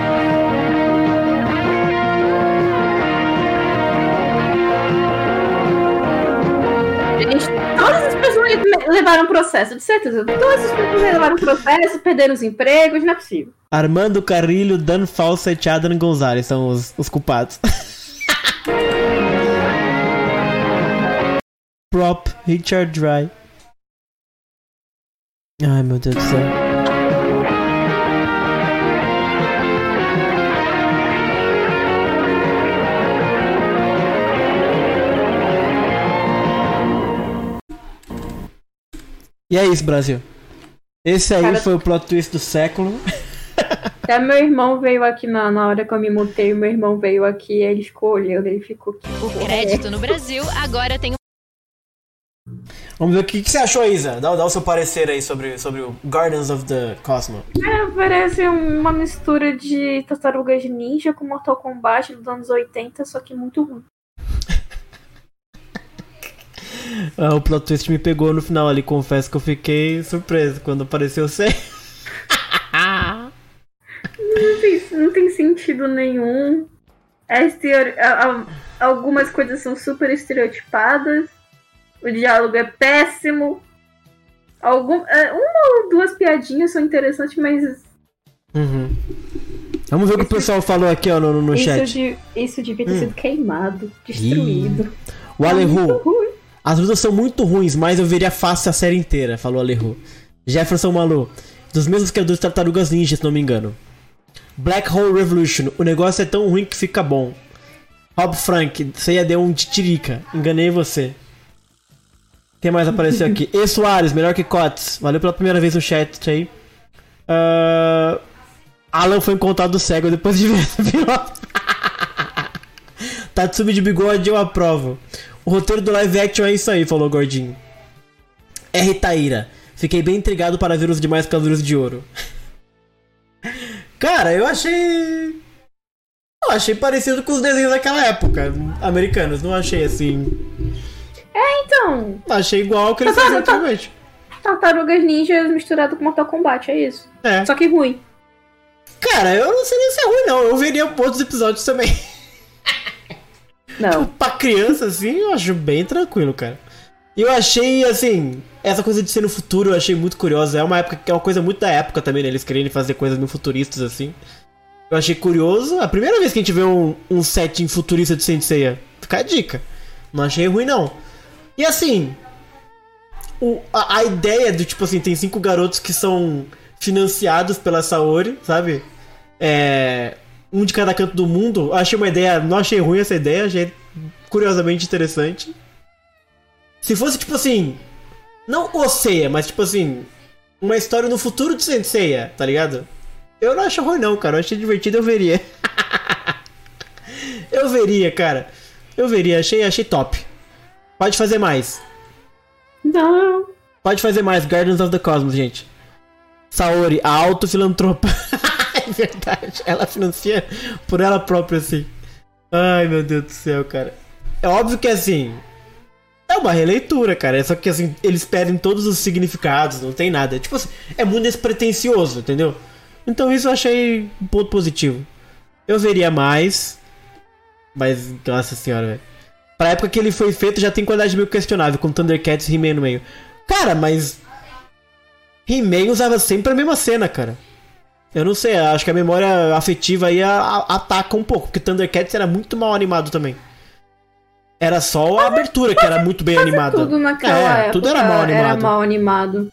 Todas as pessoas le- levaram processo, de certeza. Todas as pessoas levaram processo, perderam os empregos, não é possível.
Armando Carrilho, Dan Fawcett e Adam Gonzalez são os, os culpados. Prop Richard Dry. Ai, meu Deus do céu. E é isso, Brasil. Esse aí
Cara-
foi o plot twist do século.
Até meu irmão veio aqui na, na hora que eu me mutei, meu irmão veio aqui, ele escolheu, ele ficou aqui.
O crédito no Brasil agora tem
Vamos ver o que, que você achou, Isa. Dá, dá o seu parecer aí sobre, sobre o Gardens of the Cosmos.
É, parece uma mistura de Tartarugas Ninja com Mortal Kombat dos anos 80, só que muito ruim.
Ah, o plot twist me pegou no final ali, confesso que eu fiquei surpreso quando apareceu Sei.
Não tem, não tem sentido nenhum. É estereo- Algumas coisas são super estereotipadas. O diálogo é péssimo. Algum, é, uma ou duas piadinhas são interessantes, mas
Uhum. Vamos ver o que o pessoal falou aqui ó, no, no
isso,
chat.
de- isso devia ter
Hum.
sido queimado, destruído.
O
Tá
Alehu. As lutas são muito ruins, mas eu veria fácil a série inteira, falou Alehu. Jefferson Malu. Dos mesmos criadores de Tartarugas Ninja, se não me engano. Black Hole Revolution. O negócio é tão ruim que fica bom. Rob Frank. Você ia dar um de tirica. Enganei você. Quem mais apareceu aqui? E Soares, melhor que Cotes. Valeu pela primeira vez no chat aí. Ah, Alan foi encontrado cego depois de ver essa. Tatsumi de bigode, eu aprovo. O roteiro do live action é isso aí, falou o Gordinho. R. Taíra. Fiquei bem intrigado para ver os demais Cavaleiros de Ouro. Cara, eu achei. Eu achei parecido com os desenhos daquela época, americanos. Não achei assim.
É, então.
Achei igual ao que eles faziam antigamente.
Tartarugas Ninjas misturado com Mortal Kombat, é isso.
É.
Só que ruim.
Cara, eu não sei nem se é ruim, não. Eu veria outros episódios também.
Não.
Tipo, pra criança, assim, eu acho bem tranquilo, cara. Eu achei, assim, essa coisa de ser no futuro, eu achei muito curiosa. É uma época que é uma coisa muito da época também, né? Eles querendo fazer coisas meio futuristas, assim. Eu achei curioso. A primeira vez que a gente vê um, um setting futurista de Senseiya. Fica a dica. Não achei ruim, não. E assim. o- a, a ideia do tipo assim, tem cinco garotos que são financiados pela Saori, sabe? É. Um de cada canto do mundo. Achei uma ideia. Não achei ruim essa ideia, achei curiosamente interessante. Se fosse tipo assim. Não o Seiya, mas tipo assim. Uma história no futuro de Senseiya, tá ligado? Eu não acho ruim, não, cara. Eu achei divertido, eu veria. eu veria, cara. Eu veria, achei, achei top. Pode fazer mais.
Não.
Pode fazer mais, Guardians of the Cosmos, gente. Saori, a autofilantropa. é verdade, ela financia por ela própria, assim. Ai, meu Deus do céu, cara. É óbvio que, assim... É uma releitura, cara. É só que, assim, eles perdem todos os significados, não tem nada. Tipo assim, é muito despretensioso, entendeu? Então isso eu achei um ponto positivo. Eu veria mais... Mas, nossa senhora, velho. Pra época que ele foi feito, já tem qualidade meio questionável, com Thundercats e He-Man no meio. Cara, mas. He-Man usava sempre a mesma cena, cara. Eu não sei, acho que a memória afetiva aí a- a- ataca um pouco, porque Thundercats era muito mal animado também. Era só a abertura que era muito bem animada.
Tudo naquela
é,
época
tudo era mal animado.
Era mal animado.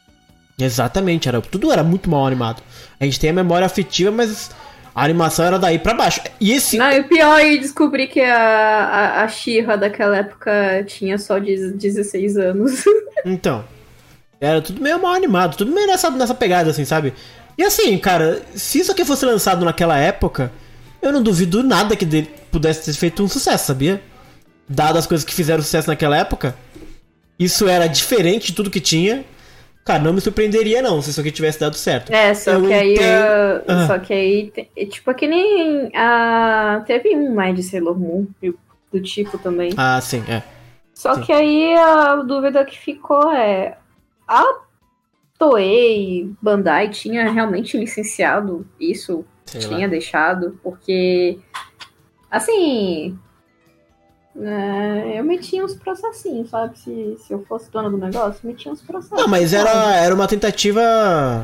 Exatamente, era, tudo era muito mal animado. A gente tem a memória afetiva, mas a animação era daí pra baixo. E esse.
Não, e o pior é descobrir que a, a, a daquela época tinha só de- 16 anos.
Então. Era tudo meio mal animado, tudo meio nessa, nessa pegada, assim, sabe? E assim, cara, se isso aqui fosse lançado naquela época, eu não duvido nada que dele pudesse ter feito um sucesso, sabia? Dado as coisas que fizeram sucesso naquela época, isso era diferente de tudo que tinha. Cara, não me surpreenderia não se isso aqui tivesse dado certo.
É, só
Eu
que aí.
entendo-
ah,
Ah.
Só que aí. Tipo, é que nem. A, teve um mais de Sailor Moon do tipo também.
Ah, sim, é.
Só
sim.
que aí a dúvida que ficou é. A Toei Bandai tinha realmente licenciado isso?
Sei
tinha
lá.
deixado? Porque. Assim. é, eu metia uns processinhos, sabe? Se, se eu fosse dona do negócio, metia uns processos.
Não, mas
sabe?
era, era uma tentativa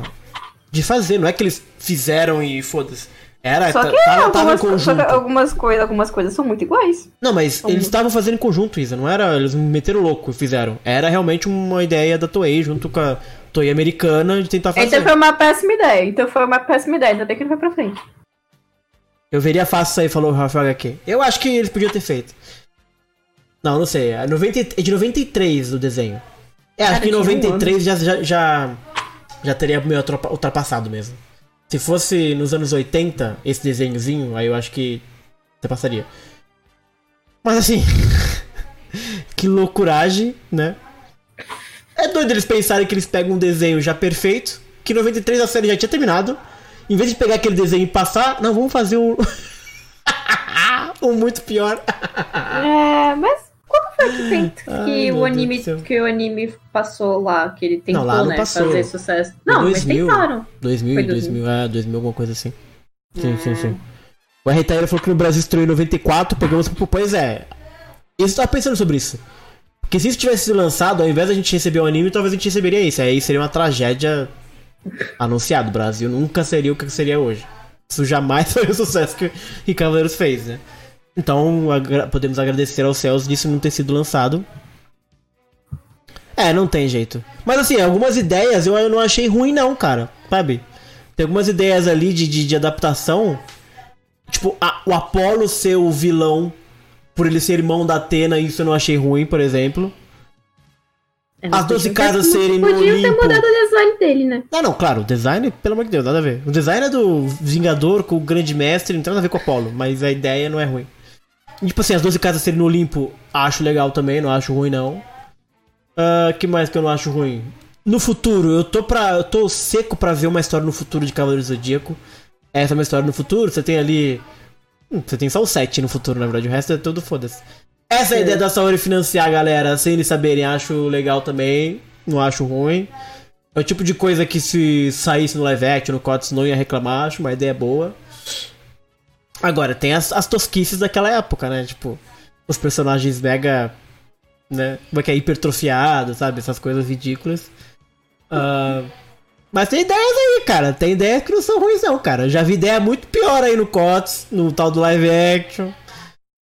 de fazer, não é que eles fizeram e foda-se. Era,
Só
ta-
que,
tava, tava em
algumas,
conjunto.
que algumas, coisas, algumas coisas são muito iguais.
Não, mas
São
eles
muito-
estavam fazendo em conjunto, Isa. Não era. Eles meteram louco e fizeram. Era realmente uma ideia da Toei junto com a Toei americana de tentar fazer.
Então foi uma péssima ideia. Então foi uma péssima ideia, ainda bem que não foi pra frente.
Eu veria fácil isso aí, falou o Rafael HQ. Eu acho que eles podiam ter feito. Não, não sei. É 90 é de 93 o desenho. É, acho
Cara,
que em
tinha um
93 já, já, já, já teria meio ultrapa- ultrapassado mesmo. Se fosse nos anos 80, esse desenhozinho, aí eu acho que você passaria. Mas assim. que loucuragem, né? É doido eles pensarem que eles pegam um desenho já perfeito, que em 93 a série já tinha terminado. Em vez de pegar aquele desenho e passar, não, vamos fazer um. um muito pior.
É, mas quando foi que, tem- que
Ai,
o anime que o anime passou lá, que ele tentou,
Não, não
né,
passou.
fazer sucesso. Não,
2000,
mas tentaram.
2000,
Foi
2000, é, 2000, alguma coisa assim. Sim, sim,
Ah.
sim. O R. Taylor falou que no Brasil estreou em 94, pegamos. Pois é. Eu estava pensando sobre isso. Porque se isso tivesse sido lançado, ao invés da gente receber o anime, talvez a gente receberia isso. Aí seria uma tragédia anunciada. O Brasil nunca seria o que seria hoje. Isso jamais foi o sucesso que, que Cavaleiros fez, né? Então, agra- podemos agradecer aos céus disso não ter sido lançado. É, não tem jeito. Mas assim, algumas ideias eu eu não achei ruim não, cara. Sabe? Tem algumas ideias ali de, de, de adaptação. Tipo, a- o Apollo ser o vilão por ele ser irmão da Atena, isso eu não achei ruim, por exemplo. As 12 casas serem no
Podiam ter
Olimpo.
mudado o design dele, né?
Ah, não, claro, o design, pelo amor de Deus, nada a ver. O design é do Vingador com o Grande Mestre, não tem nada a ver com o Apollo, mas a ideia não é ruim. E, tipo assim, as 12 casas serem no Olimpo, acho legal também, não acho ruim não. Ah, que mais que eu não acho ruim? No futuro, eu tô pra. Eu tô seco pra ver uma história no futuro de Cavaleiro do Zodíaco. Essa é uma história no futuro, você tem ali. Hum, Você tem só o 7 no futuro, na verdade, o resto é tudo foda-se. Essa é a ideia da Saori financiar a galera sem eles saberem, acho legal também. Não acho ruim. É o tipo de coisa que se saísse no live action, no COTS, não ia reclamar, acho uma ideia boa. Agora, tem as, as tosquices daquela época, né? Tipo, os personagens mega. né? Como é que é? Hipertrofiados, sabe? Essas coisas ridículas. Ah, mas tem ideias aí, cara. Tem ideias que não são ruins, não, cara. Já vi ideia muito pior aí no COTS, no tal do live action.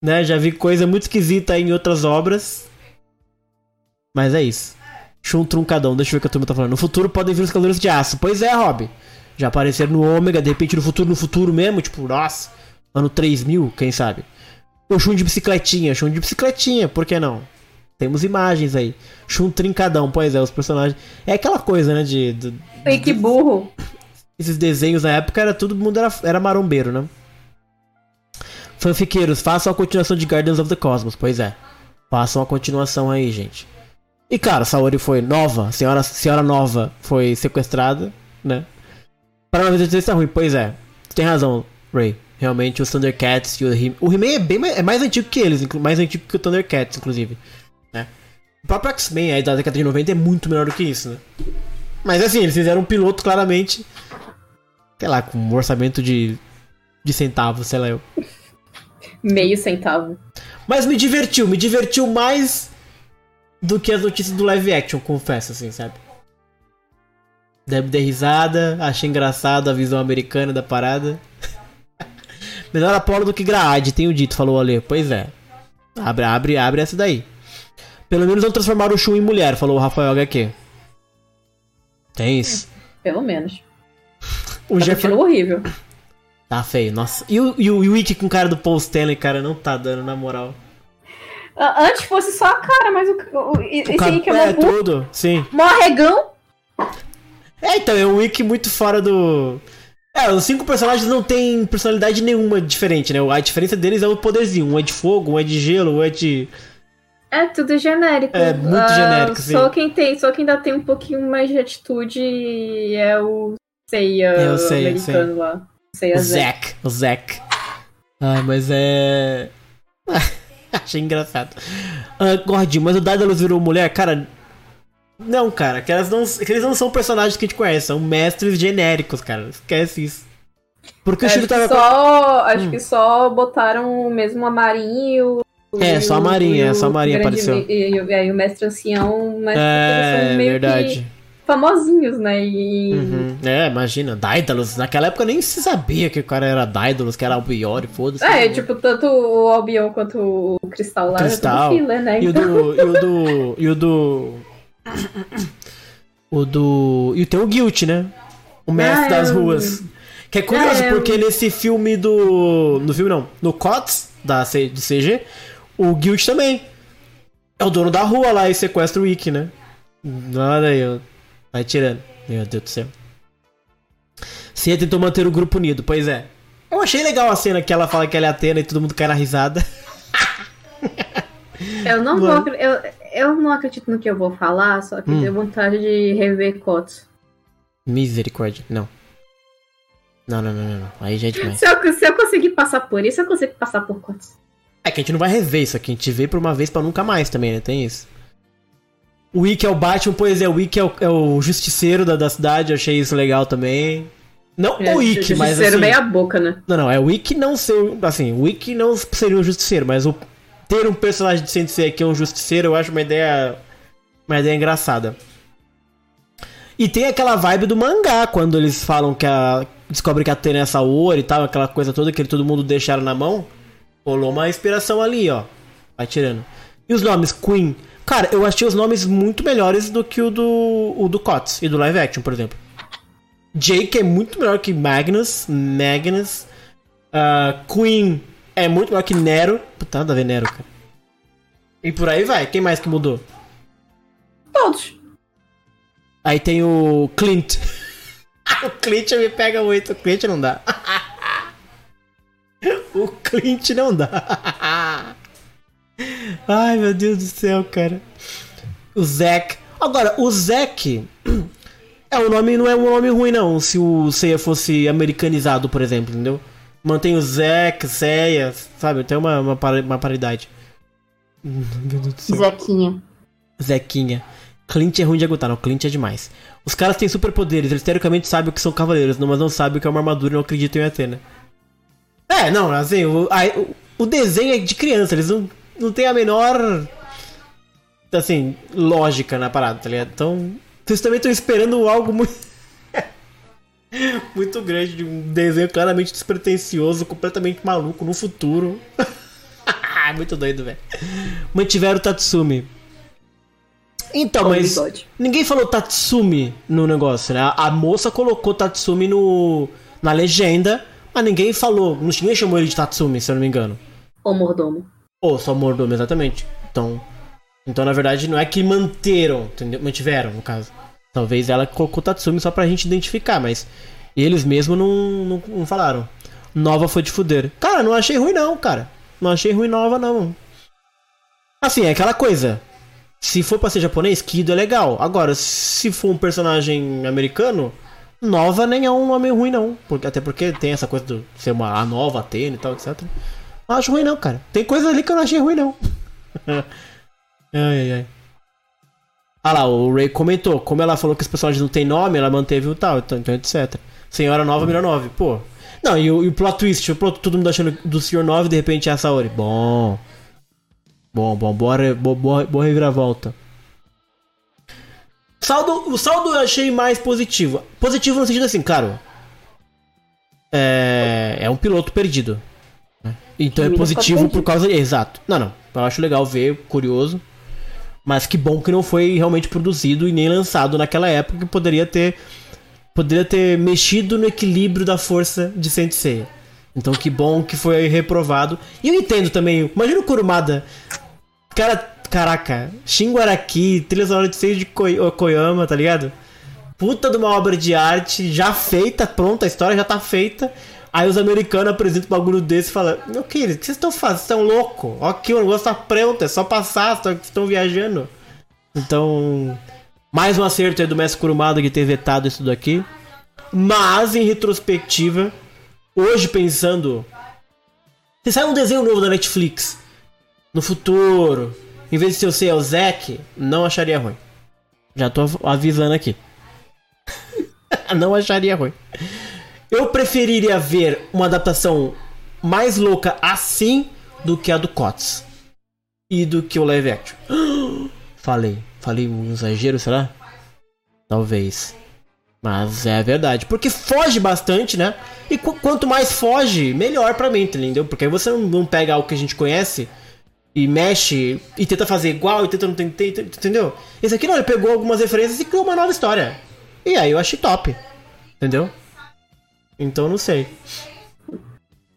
Né? Já vi coisa muito esquisita aí em outras obras. Mas é isso. Shun truncadão, deixa eu ver o que a turma tá falando. No futuro podem vir os Cavaleiros de Aço. Pois é, Rob. Já apareceram no Ômega, de repente no futuro, no futuro mesmo, tipo, nossa, ano 3000, quem sabe? O Shun de bicicletinha, Shun de bicicletinha, por que não? Temos imagens aí. Shun trincadão, pois é, os personagens. É aquela coisa, né, de. de
Fake burro.
esses desenhos na época era todo mundo era, era marombeiro, né? Fanfiqueiros, façam a continuação de Guardians of the Cosmos, pois é. Façam a continuação aí, gente. E cara, Saori foi nova, senhora, senhora nova foi sequestrada, né? Para 93 tá ruim, pois é. Você tem razão, Ray. Realmente os Thundercats e o He- O He-Man é bem mais, é mais antigo que eles, mais antigo que o Thundercats, inclusive. Né? O próprio X-Men aí da década de 90 é muito melhor do que isso, né? Mas assim, eles fizeram um piloto claramente. Sei lá, com um orçamento de. de centavos, sei lá eu.
Meio centavo.
Mas me divertiu, me divertiu mais do que as notícias do live action, confesso, assim, sabe? Deve dar risada, achei engraçado a visão americana da parada. Melhor Apolo do que Graade, tenho dito, falou o Ale. Pois é. Abre, abre, abre essa daí. Pelo menos não transformaram o Shun em mulher, falou o Rafael HQ. Tem isso.
Pelo menos.
O
Tá
Jeff
ficando horrível.
Tá feio, nossa. E o, e o o Wiki com cara do Paul Stanley, cara, não tá dando, na moral.
Ah, Antes fosse só a cara, mas o, o- esse
O cara-
aí que é
é, tudo, sim.
mó arregão.
É, então, é um wiki muito fora do. É, os cinco personagens não têm personalidade nenhuma diferente, né? A diferença deles é o poderzinho. Um é de fogo, um é de gelo, um é de.
É tudo genérico.
É, muito
Ah,
genérico, sim.
Só quem tem, só quem ainda tem um pouquinho mais de atitude é o Seiya
É, o Seiya,
americano
sim.
lá. Seiya
O
Zack.
O Zack. Ah, mas é. Achei engraçado. Ah, Gordinho, mas o Daedalus virou mulher? Cara. Não, cara, que elas não, que eles não são personagens que a gente conhece, são mestres genéricos, cara. Esquece isso. Porque o
Acho,
Shiro
que
tava.
só, acho
Hum.
que só botaram mesmo a Marinho.
É, só a Marinha, só a Marinha apareceu.
E, e, o mestre ancião, mas
É,
meio
verdade.
que famosinhos, né? E
Uhum. É, imagina, Daedalus. Naquela época nem se sabia que o cara era Daedalus, que era Albiori, foda-se.
É, tipo, tanto o Albion quanto o Cristal lá
Cristal.
é tudo filler, né?
E o
Então...
do. E o do. E o do. O do. E tem o Guilt, né? O mestre
Ah,
das
é.
ruas. Que é curioso,
É,
porque nesse filme do. No filme não. No COTS, da do CG, o Guilt também. É o dono da rua lá e sequestra o Ikki, né? Olha aí, ó. Vai tirando. Meu Deus do céu. Cia tentou manter o grupo unido, pois é. Eu achei legal a cena que ela fala que ela é Atena e todo mundo cai na risada.
Eu não
Mano.
vou. Eu, eu não acredito no que eu vou falar, só que
Hum.
deu vontade de rever Kots.
Misericórdia. Não. Não, não, não, não. não. Aí já é demais.
Se eu, se eu conseguir passar por isso, eu consigo passar por Kots.
É que a gente não vai rever isso aqui, a gente vê por uma vez pra nunca mais também, né? Tem isso. O Wick é o Batman, pois é, o Wick é o, é o justiceiro da, da cidade, eu achei isso legal também. Não
É,
o Wick, mas
justiceiro
assim...
meia boca, né?
Não, não, é o Wick não ser. Assim, o Wick não seria um justiceiro, mas o ter um personagem de Sensei que é um justiceiro, eu acho uma ideia. Uma ideia engraçada. E tem aquela vibe do mangá, quando eles falam que a. Descobre que a Atena é essa Saori e tal, aquela coisa toda que todo mundo deixaram na mão. Rolou uma inspiração ali, ó. Vai tirando. E os nomes, Queen. Cara, eu achei os nomes muito melhores do que o do. o do Cots e do live action, por exemplo. Jake é muito melhor que Magnus. Magnus. Ah, Queen é muito melhor que Nero. Puta, nada a ver Nero, cara. E por aí vai. Quem mais que mudou?
Todos.
Aí tem o Clint. o Clint me pega muito. O Clint não dá. o Clint não dá. Ai, meu Deus do céu, cara. O Zack. Agora, o Zack. É, o nome não é um nome ruim, não. Se o Seiya fosse americanizado, por exemplo, entendeu? Mantém o Zack, Seiya, sabe? Tem uma, uma, uma paridade. Meu Deus do céu.
Zequinha.
Zequinha. Clint é ruim de aguentar, não. Clint é demais. Os caras têm superpoderes, eles teoricamente sabem o que são cavaleiros, não- mas não sabem o que é uma armadura e não acreditam em Atena. É, não, assim, o, a- o, desenho é de criança, eles não, não têm a menor. Assim, lógica na parada, tá ligado? Então, vocês também estão esperando algo muito. muito grande, de um desenho claramente despretensioso, completamente maluco no futuro. muito doido, velho. Mantiveram o Tatsumi. Então,
Com
mas
bigode.
ninguém falou Tatsumi no negócio, né? A moça colocou Tatsumi no na legenda, mas ninguém falou, ninguém chamou ele de Tatsumi, se eu não me engano.
O mordomo.
Ou só mordomo, exatamente. Então, então na verdade não é que manteram, entendeu? Mantiveram, no caso. Talvez ela colocou Tatsumi só pra gente identificar, mas eles mesmo não, não, não falaram. Nova foi de fuder. Cara, não achei ruim não, cara. Não achei ruim nova não. Assim, é aquela coisa. Se for pra ser japonês, Kido é legal. Agora, se for um personagem americano, nova nem é um nome ruim não. Porque, até porque tem essa coisa de ser uma a nova Atena e tal, etc. Não acho ruim não, cara. Tem coisa ali que eu não achei ruim não. ai, ai, ai. Ah lá, o Ray comentou. Como ela falou que os personagens não tem nome, ela manteve o tal, então, então etc. Senhora Nova, melhor 9. Pô. Não, e o, e o plot twist, o plot, todo mundo achando do Senhor 9 de repente é a Saori. Bom. Bom, bom, boa, boa, boa, boa reviravolta. Saldo, o saldo eu achei mais positivo. Positivo no sentido assim, claro. É, é um piloto perdido. né? Então é positivo por causa. Exato. Não, não. Eu acho legal ver, curioso. Mas que bom que não foi realmente produzido e nem lançado naquela época que poderia ter. Poderia ter mexido no equilíbrio da força de Saint Seiya. Então que bom que foi reprovado. E eu entendo também. Imagina o Kurumada. Cara, caraca. Shin Araki, trilha sonora de Seiji Koyama, tá ligado? Puta de uma obra de arte já feita, pronta, a história já tá feita. Aí os americanos apresentam um bagulho desse e falam: Meu querido, o que vocês estão fazendo? Vocês estão loucos? Aqui o negócio tá pronto, é só passar, vocês estão viajando. Então, mais um acerto aí do Mestre Kurumada de ter vetado isso daqui. Mas, em retrospectiva, hoje pensando. Se sai um desenho novo da Netflix no futuro, em vez de o ser o Zack, não acharia ruim. Já tô avisando aqui. não acharia ruim. Eu preferiria ver uma adaptação mais louca assim do que a do Cots. E do que o live action. Falei. Falei um exagero, será? Talvez. Mas é a verdade. Porque foge bastante, né? E qu- quanto mais foge, melhor pra mim, entendeu? Porque aí você não pega algo que a gente conhece e mexe e tenta fazer igual e tenta não tem- entendeu? Esse aqui não, ele pegou algumas referências e criou uma nova história. E aí eu achei top. Entendeu? Então não sei.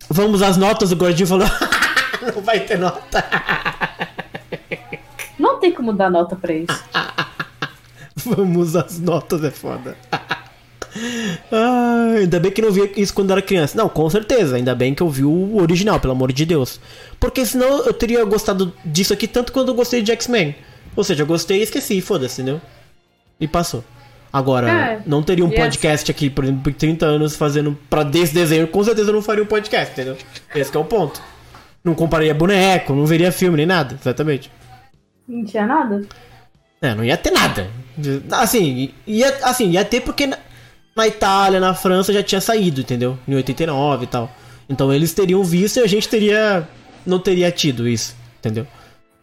Vamos às notas, o Gordinho falou. não vai ter nota.
Não tem como dar nota pra isso.
Vamos às notas, é foda. Ah, ainda bem que não via isso quando era criança. Não, com certeza. Ainda bem que eu vi o original, pelo amor de Deus. Porque senão eu teria gostado disso aqui tanto quanto eu gostei de X-Men. Ou seja, eu gostei e esqueci, foda-se, entendeu? E passou. Agora,
É,
não teria um
yes.
podcast aqui, por exemplo, por 30 anos fazendo pra desse desenho. Com certeza eu não faria um podcast, entendeu? Esse que é o ponto. Não compraria boneco, não veria filme nem nada, exatamente.
Não tinha nada.
É, não ia ter nada. Assim, ia, assim, ia ter porque na, Itália, na França já tinha saído, entendeu? Em 89 e tal. Então eles teriam visto e a gente teria. Não teria tido isso, entendeu?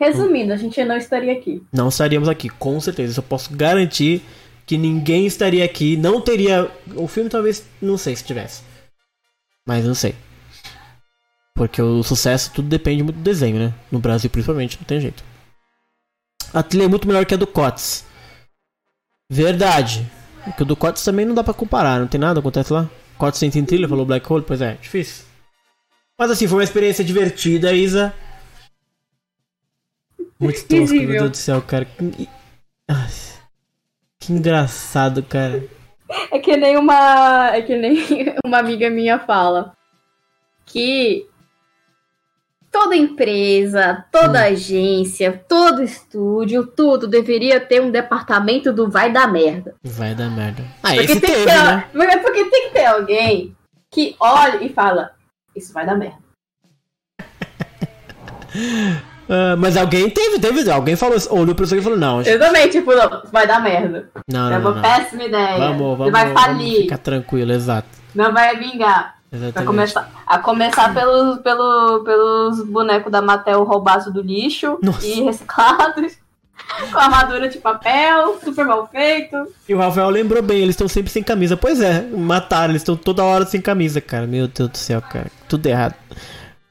Resumindo, a gente não estaria aqui.
Não estaríamos aqui, com certeza. Isso eu posso garantir que ninguém estaria aqui. Não teria. O filme talvez. Não sei se tivesse. Mas não sei. Porque o sucesso tudo depende muito do desenho, né? No Brasil principalmente, não tem jeito. A trilha é muito melhor que a do Cots. Verdade. Porque o do Cots também não dá pra comparar, não tem nada acontece lá. Cots sem trilha, falou Black Hole, pois é, difícil. Mas assim, foi uma experiência divertida, Isa. Muito tosco, meu. Deus do céu, cara. Que- Ai, Que engraçado, cara.
É que nem uma. É que nem uma amiga minha fala. Que toda empresa, toda agência, todo estúdio, tudo deveria ter um departamento do vai dar merda.
Vai dar merda. Ah,
porque
esse
tem
teve,
que ter,
né?
mas é porque tem que ter alguém que olha e fala: Isso vai dar merda.
Ah, mas alguém teve, teve. Alguém falou, olhou isso aqui e falou, não.
Eu também, tipo, não, isso vai dar merda.
Não,
é
não,
uma
não,
péssima ideia.
Vamos,
Você
vamos,
vai
vamos
falir.
ficar tranquilo, exato.
Não vai vingar.
Exatamente.
começar, a começar pelos, pelo, pelos bonecos da Mattel roubados do lixo e reciclados, com armadura de papel, super mal feito.
E o Rafael lembrou bem, eles estão sempre sem camisa. Pois é, mataram, eles estão toda hora sem camisa, cara. Meu Deus do céu, cara. Tudo errado.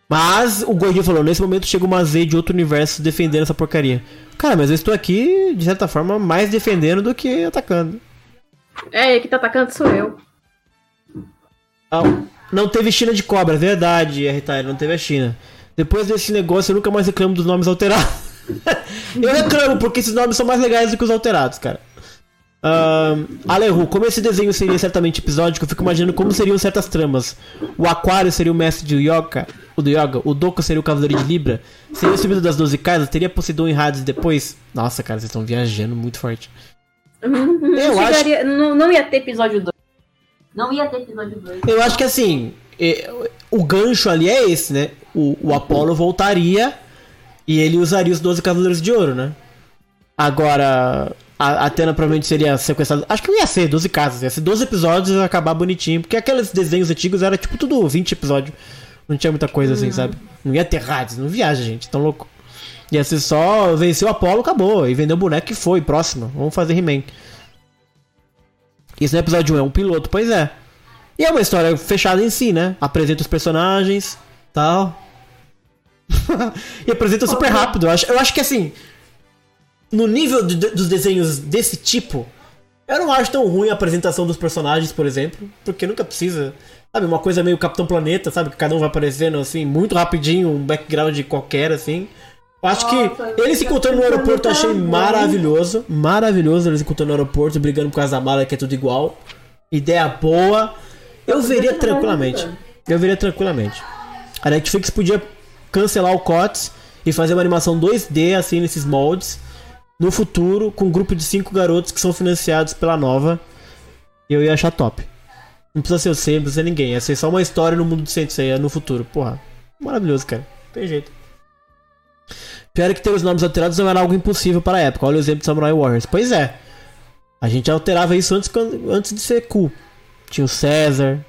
Mas o Gordinho falou, nesse momento chega uma Z de outro universo defendendo essa porcaria. Cara, mas eu estou aqui, de certa forma, mais defendendo do que atacando.
É, quem tá atacando sou eu.
Ah, não teve China de cobra, verdade, R não teve a China. Depois desse negócio eu nunca mais reclamo dos nomes alterados. eu reclamo porque esses nomes são mais legais do que os alterados, cara. Ahn, Alehu, como esse desenho seria certamente episódico, eu fico imaginando como seriam certas tramas. O Aquário seria o mestre de Yoga, o do Yoga, o Doku seria o cavaleiro de Libra, seria o subido das 12 casas, teria Poseidon e Hades depois. Nossa, cara, vocês estão viajando muito forte.
Eu
acho-
chegaria, não, não ia ter episódio 2. Não ia ter episódio 2.
Eu acho que assim, é, o gancho ali é esse, né? O, o Apollo voltaria e ele usaria os 12 Cavaleiros de Ouro, né? Agora, a Atena provavelmente seria sequestrada. Acho que não ia ser 12 casas, ia ser 12 episódios e ia acabar bonitinho. Porque aqueles desenhos antigos era tipo tudo 20 episódios. Não tinha muita coisa assim, sabe? Não ia ter rádios, não viaja, gente, tão louco. Ia ser só vencer o Apollo, acabou. E vendeu o boneco e foi, próximo. Vamos fazer He-Man. Isso no episódio 1 é um piloto, pois é. E é uma história fechada em si, né? Apresenta os personagens, tal. e apresenta super rápido. Eu acho, eu acho que assim, no nível de- dos desenhos desse tipo, eu não acho tão ruim a apresentação dos personagens, por exemplo, porque nunca precisa. Sabe, uma coisa meio Capitão Planeta, sabe? Que cada um vai aparecendo assim, muito rapidinho, um background qualquer, assim. Acho que eles se encontrando no aeroporto eu achei maravilhoso. Maravilhoso eles se encontrando no aeroporto, brigando por causa da mala, que é tudo igual. Ideia boa. Eu veria tranquilamente. Eu veria tranquilamente. A Netflix podia cancelar o COTS e fazer uma animação 2D, assim, nesses moldes. No futuro, com um grupo de cinco garotos que são financiados pela Nova. Eu ia achar top. Não precisa ser você, não precisa ser ninguém. Ia ser só uma história no mundo do Sensei no futuro. Porra, maravilhoso, cara. Não tem jeito. Pior é que ter os nomes alterados não era algo impossível para a época. Olha o exemplo de Samurai Warriors. Pois é. A gente alterava isso antes, antes de ser cool. Tinha o César.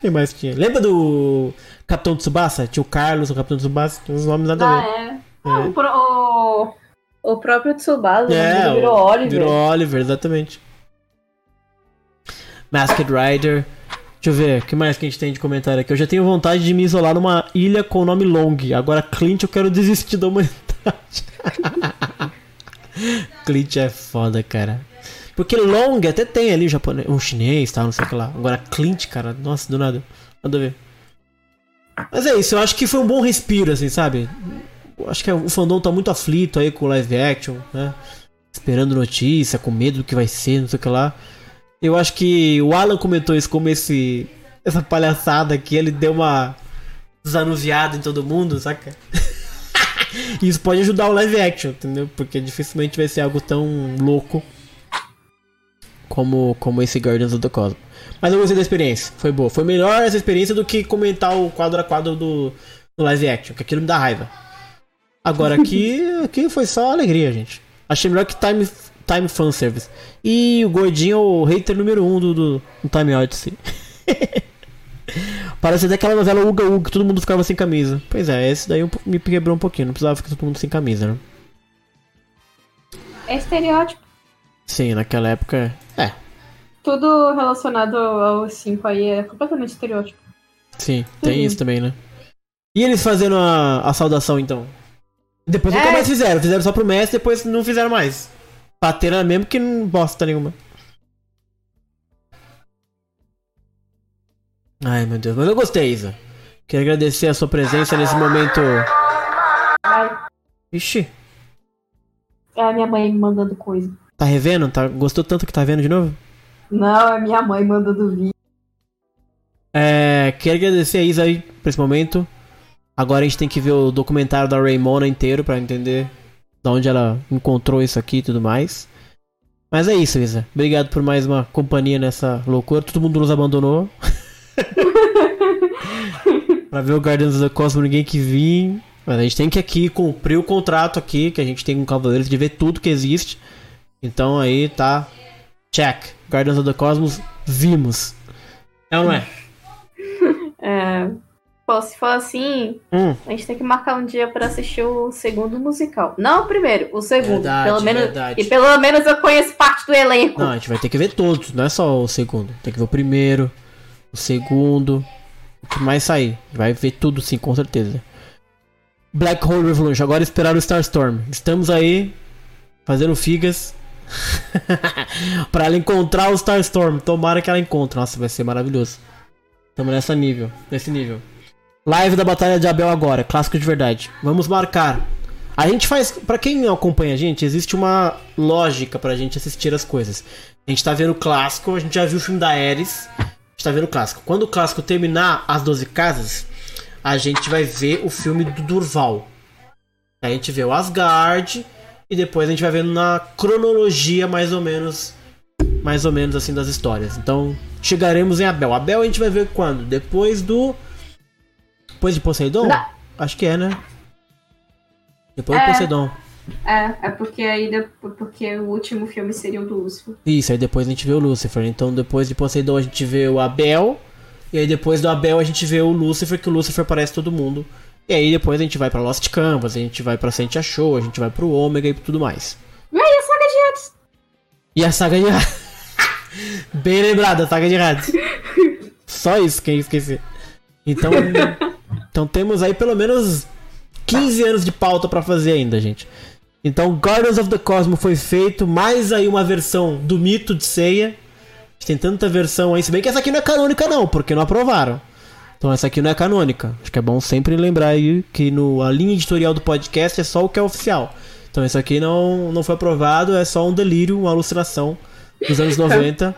Quem mais tinha? Lembra do Capitão Tsubasa? Tinha o Carlos, o Capitão Tsubasa. Tinha uns nomes nada a
Ah,
ver.
é. Ah, o, pro- o, o próprio Tsubasa
É,
ele virou
o-
Oliver.
Virou Oliver, exatamente. Masked Rider. Deixa eu ver, o que mais que a gente tem de comentário aqui? Eu já tenho vontade de me isolar numa ilha com o nome Long. Agora, Clint, eu quero desistir da humanidade. Clint é foda, cara. Porque Long até tem ali um japonês, um chinês, tal, não sei o que lá. Agora, Clint, cara, nossa, do nada. Nada ver. Mas é isso, eu acho que foi um bom respiro, assim, sabe? Eu acho que o fandom tá muito aflito aí com o live action, né? Esperando notícia, com medo do que vai ser, não sei o que lá. Eu acho que o Alan comentou isso como esse. Essa palhaçada aqui, ele deu uma desanuviada em todo mundo, saca? E isso pode ajudar o live action, entendeu? Porque dificilmente vai ser algo tão louco como, como esse Guardians of the Cosmos. Mas eu gostei da experiência, foi boa. Foi melhor essa experiência do que comentar o quadro a quadro do, no live action, que aquilo me dá raiva. Agora aqui, aqui foi só alegria, gente. Achei melhor que Time, time Fanservice. E o gordinho é o hater número 1 um do, do, do Time Odyssey. Parece até aquela novela Uga Uga, que todo mundo ficava sem camisa. Pois é, esse daí me quebrou um pouquinho, não precisava ficar todo mundo sem camisa, né?
É estereótipo.
Sim, naquela época. É,
Tudo relacionado aos 5 aí é completamente estereótipo.
sim, tem
Uhum.
isso também, né? E eles fazendo a, a saudação então? Depois nunca
É.
mais fizeram, fizeram só pro mestre, depois não fizeram mais. Bateram mesmo que não bosta nenhuma. Ai meu Deus, mas eu gostei, Isa. Quero agradecer a sua presença nesse momento.
Ai,
Ixi,
é a minha mãe me mandando coisa.
tá revendo? Tá, gostou tanto que tá vendo de novo?
Não, é minha mãe mandando vídeo.
É, quero agradecer a Isa aí por esse momento. Agora a gente tem que ver o documentário da Raymona inteiro pra entender de onde ela encontrou isso aqui e tudo mais. Mas é isso, Isa. Obrigado por mais uma companhia nessa loucura. Todo mundo nos abandonou. pra ver o Guardians of the Cosmos, ninguém que vir. Mas a gente tem que aqui cumprir o contrato aqui, que a gente tem com Cavaleiros de ver tudo que existe. Então aí tá. Check. Guardians of the Cosmos, vimos. É ou não é?
É, pô, se for assim,
Hum.
a gente tem que marcar um dia pra assistir o segundo musical. Não o primeiro, o segundo.
Verdade,
pelo menos,
verdade.
E pelo menos eu conheço parte do elenco.
Não, a gente vai ter que ver todos, não é só o segundo. Tem que ver o primeiro, o segundo, o que mais sair. Vai ver tudo sim, com certeza. Black Hole Revolution, agora esperar o Starstorm. Estamos aí fazendo figas pra ela encontrar o Starstorm. Tomara que ela encontre. Nossa, vai ser maravilhoso. Estamos nessa nível, nesse nível. Live da Batalha de Abel agora, clássico de verdade. Vamos marcar. A gente faz, Pra quem acompanha a gente, existe uma lógica pra gente assistir as coisas. A gente tá vendo o clássico, a gente já viu o filme da Ares, a gente tá vendo o clássico. Quando o clássico terminar as 12 casas, a gente vai ver o filme do Durval. A gente vê o Asgard e depois a gente vai vendo na cronologia mais ou menos mais ou menos assim das histórias. Então, chegaremos em Abel. Abel a gente vai ver quando? Depois do depois de Poseidon?
Não.
Acho que é, né? Depois
É.
do Poseidon.
É, é porque aí porque o último filme seria o do Lúcifer.
Isso, aí depois a gente vê o Lúcifer. Então depois de Poseidon a gente vê o Abel. E aí depois do Abel a gente vê o Lúcifer, que o Lúcifer aparece todo mundo. E aí depois a gente vai pra Lost Canvas, a gente vai pra Sentia Show, a gente vai pro Ômega e tudo mais.
E aí, a saga de Hades?
E a saga de Hades. Bem lembrada, a saga de Hades. Só isso que eu esqueci. Então, então temos aí pelo menos 15 anos de pauta pra fazer ainda, gente. Então, Guardians of the Cosmos foi feito, mais aí uma versão do mito de ceia. Tem tanta versão aí, se bem que essa aqui não é canônica não, porque não aprovaram. Então essa aqui não é canônica. Acho que é bom sempre lembrar aí que no, a linha editorial do podcast é só o que é oficial. Então isso aqui não, não foi aprovado, é só um delírio, uma alucinação dos anos 90.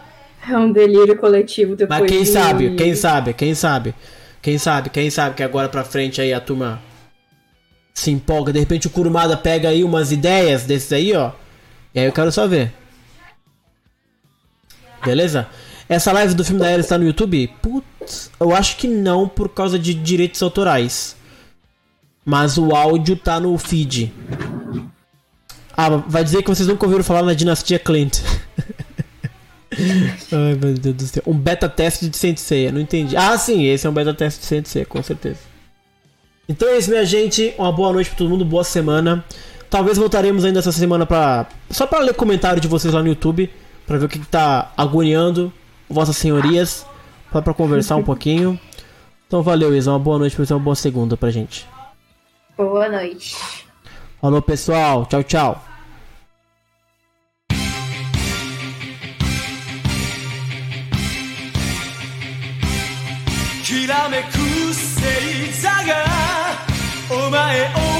É um delírio coletivo depois
Mas quem
de-
sabe, quem sabe, quem sabe, quem sabe, quem sabe que agora pra frente aí a turma se empolga, de repente o Kurumada pega aí umas ideias desses aí, ó. E aí eu quero só ver. Beleza? Essa live do filme da Era está no YouTube? Putz, eu acho que não por causa de direitos autorais. Mas o áudio tá no feed. Ah, vai dizer que vocês nunca ouviram falar na dinastia Clint. Ai, meu Deus do céu. Um beta teste de Sensei, não entendi. Ah, sim, esse é um beta teste de Sensei, com certeza. Então é isso, minha gente. Uma boa noite pra todo mundo, boa semana. Talvez voltaremos ainda essa semana para Só pra ler comentário de vocês lá no YouTube. Pra ver o que, que tá agoniando Vossas Senhorias. Só pra conversar um pouquinho. Então valeu, Isa. Uma boa noite pra você, uma boa segunda pra gente.
Boa noite.
Falou, pessoal. Tchau, tchau.
Kiramekusen お前を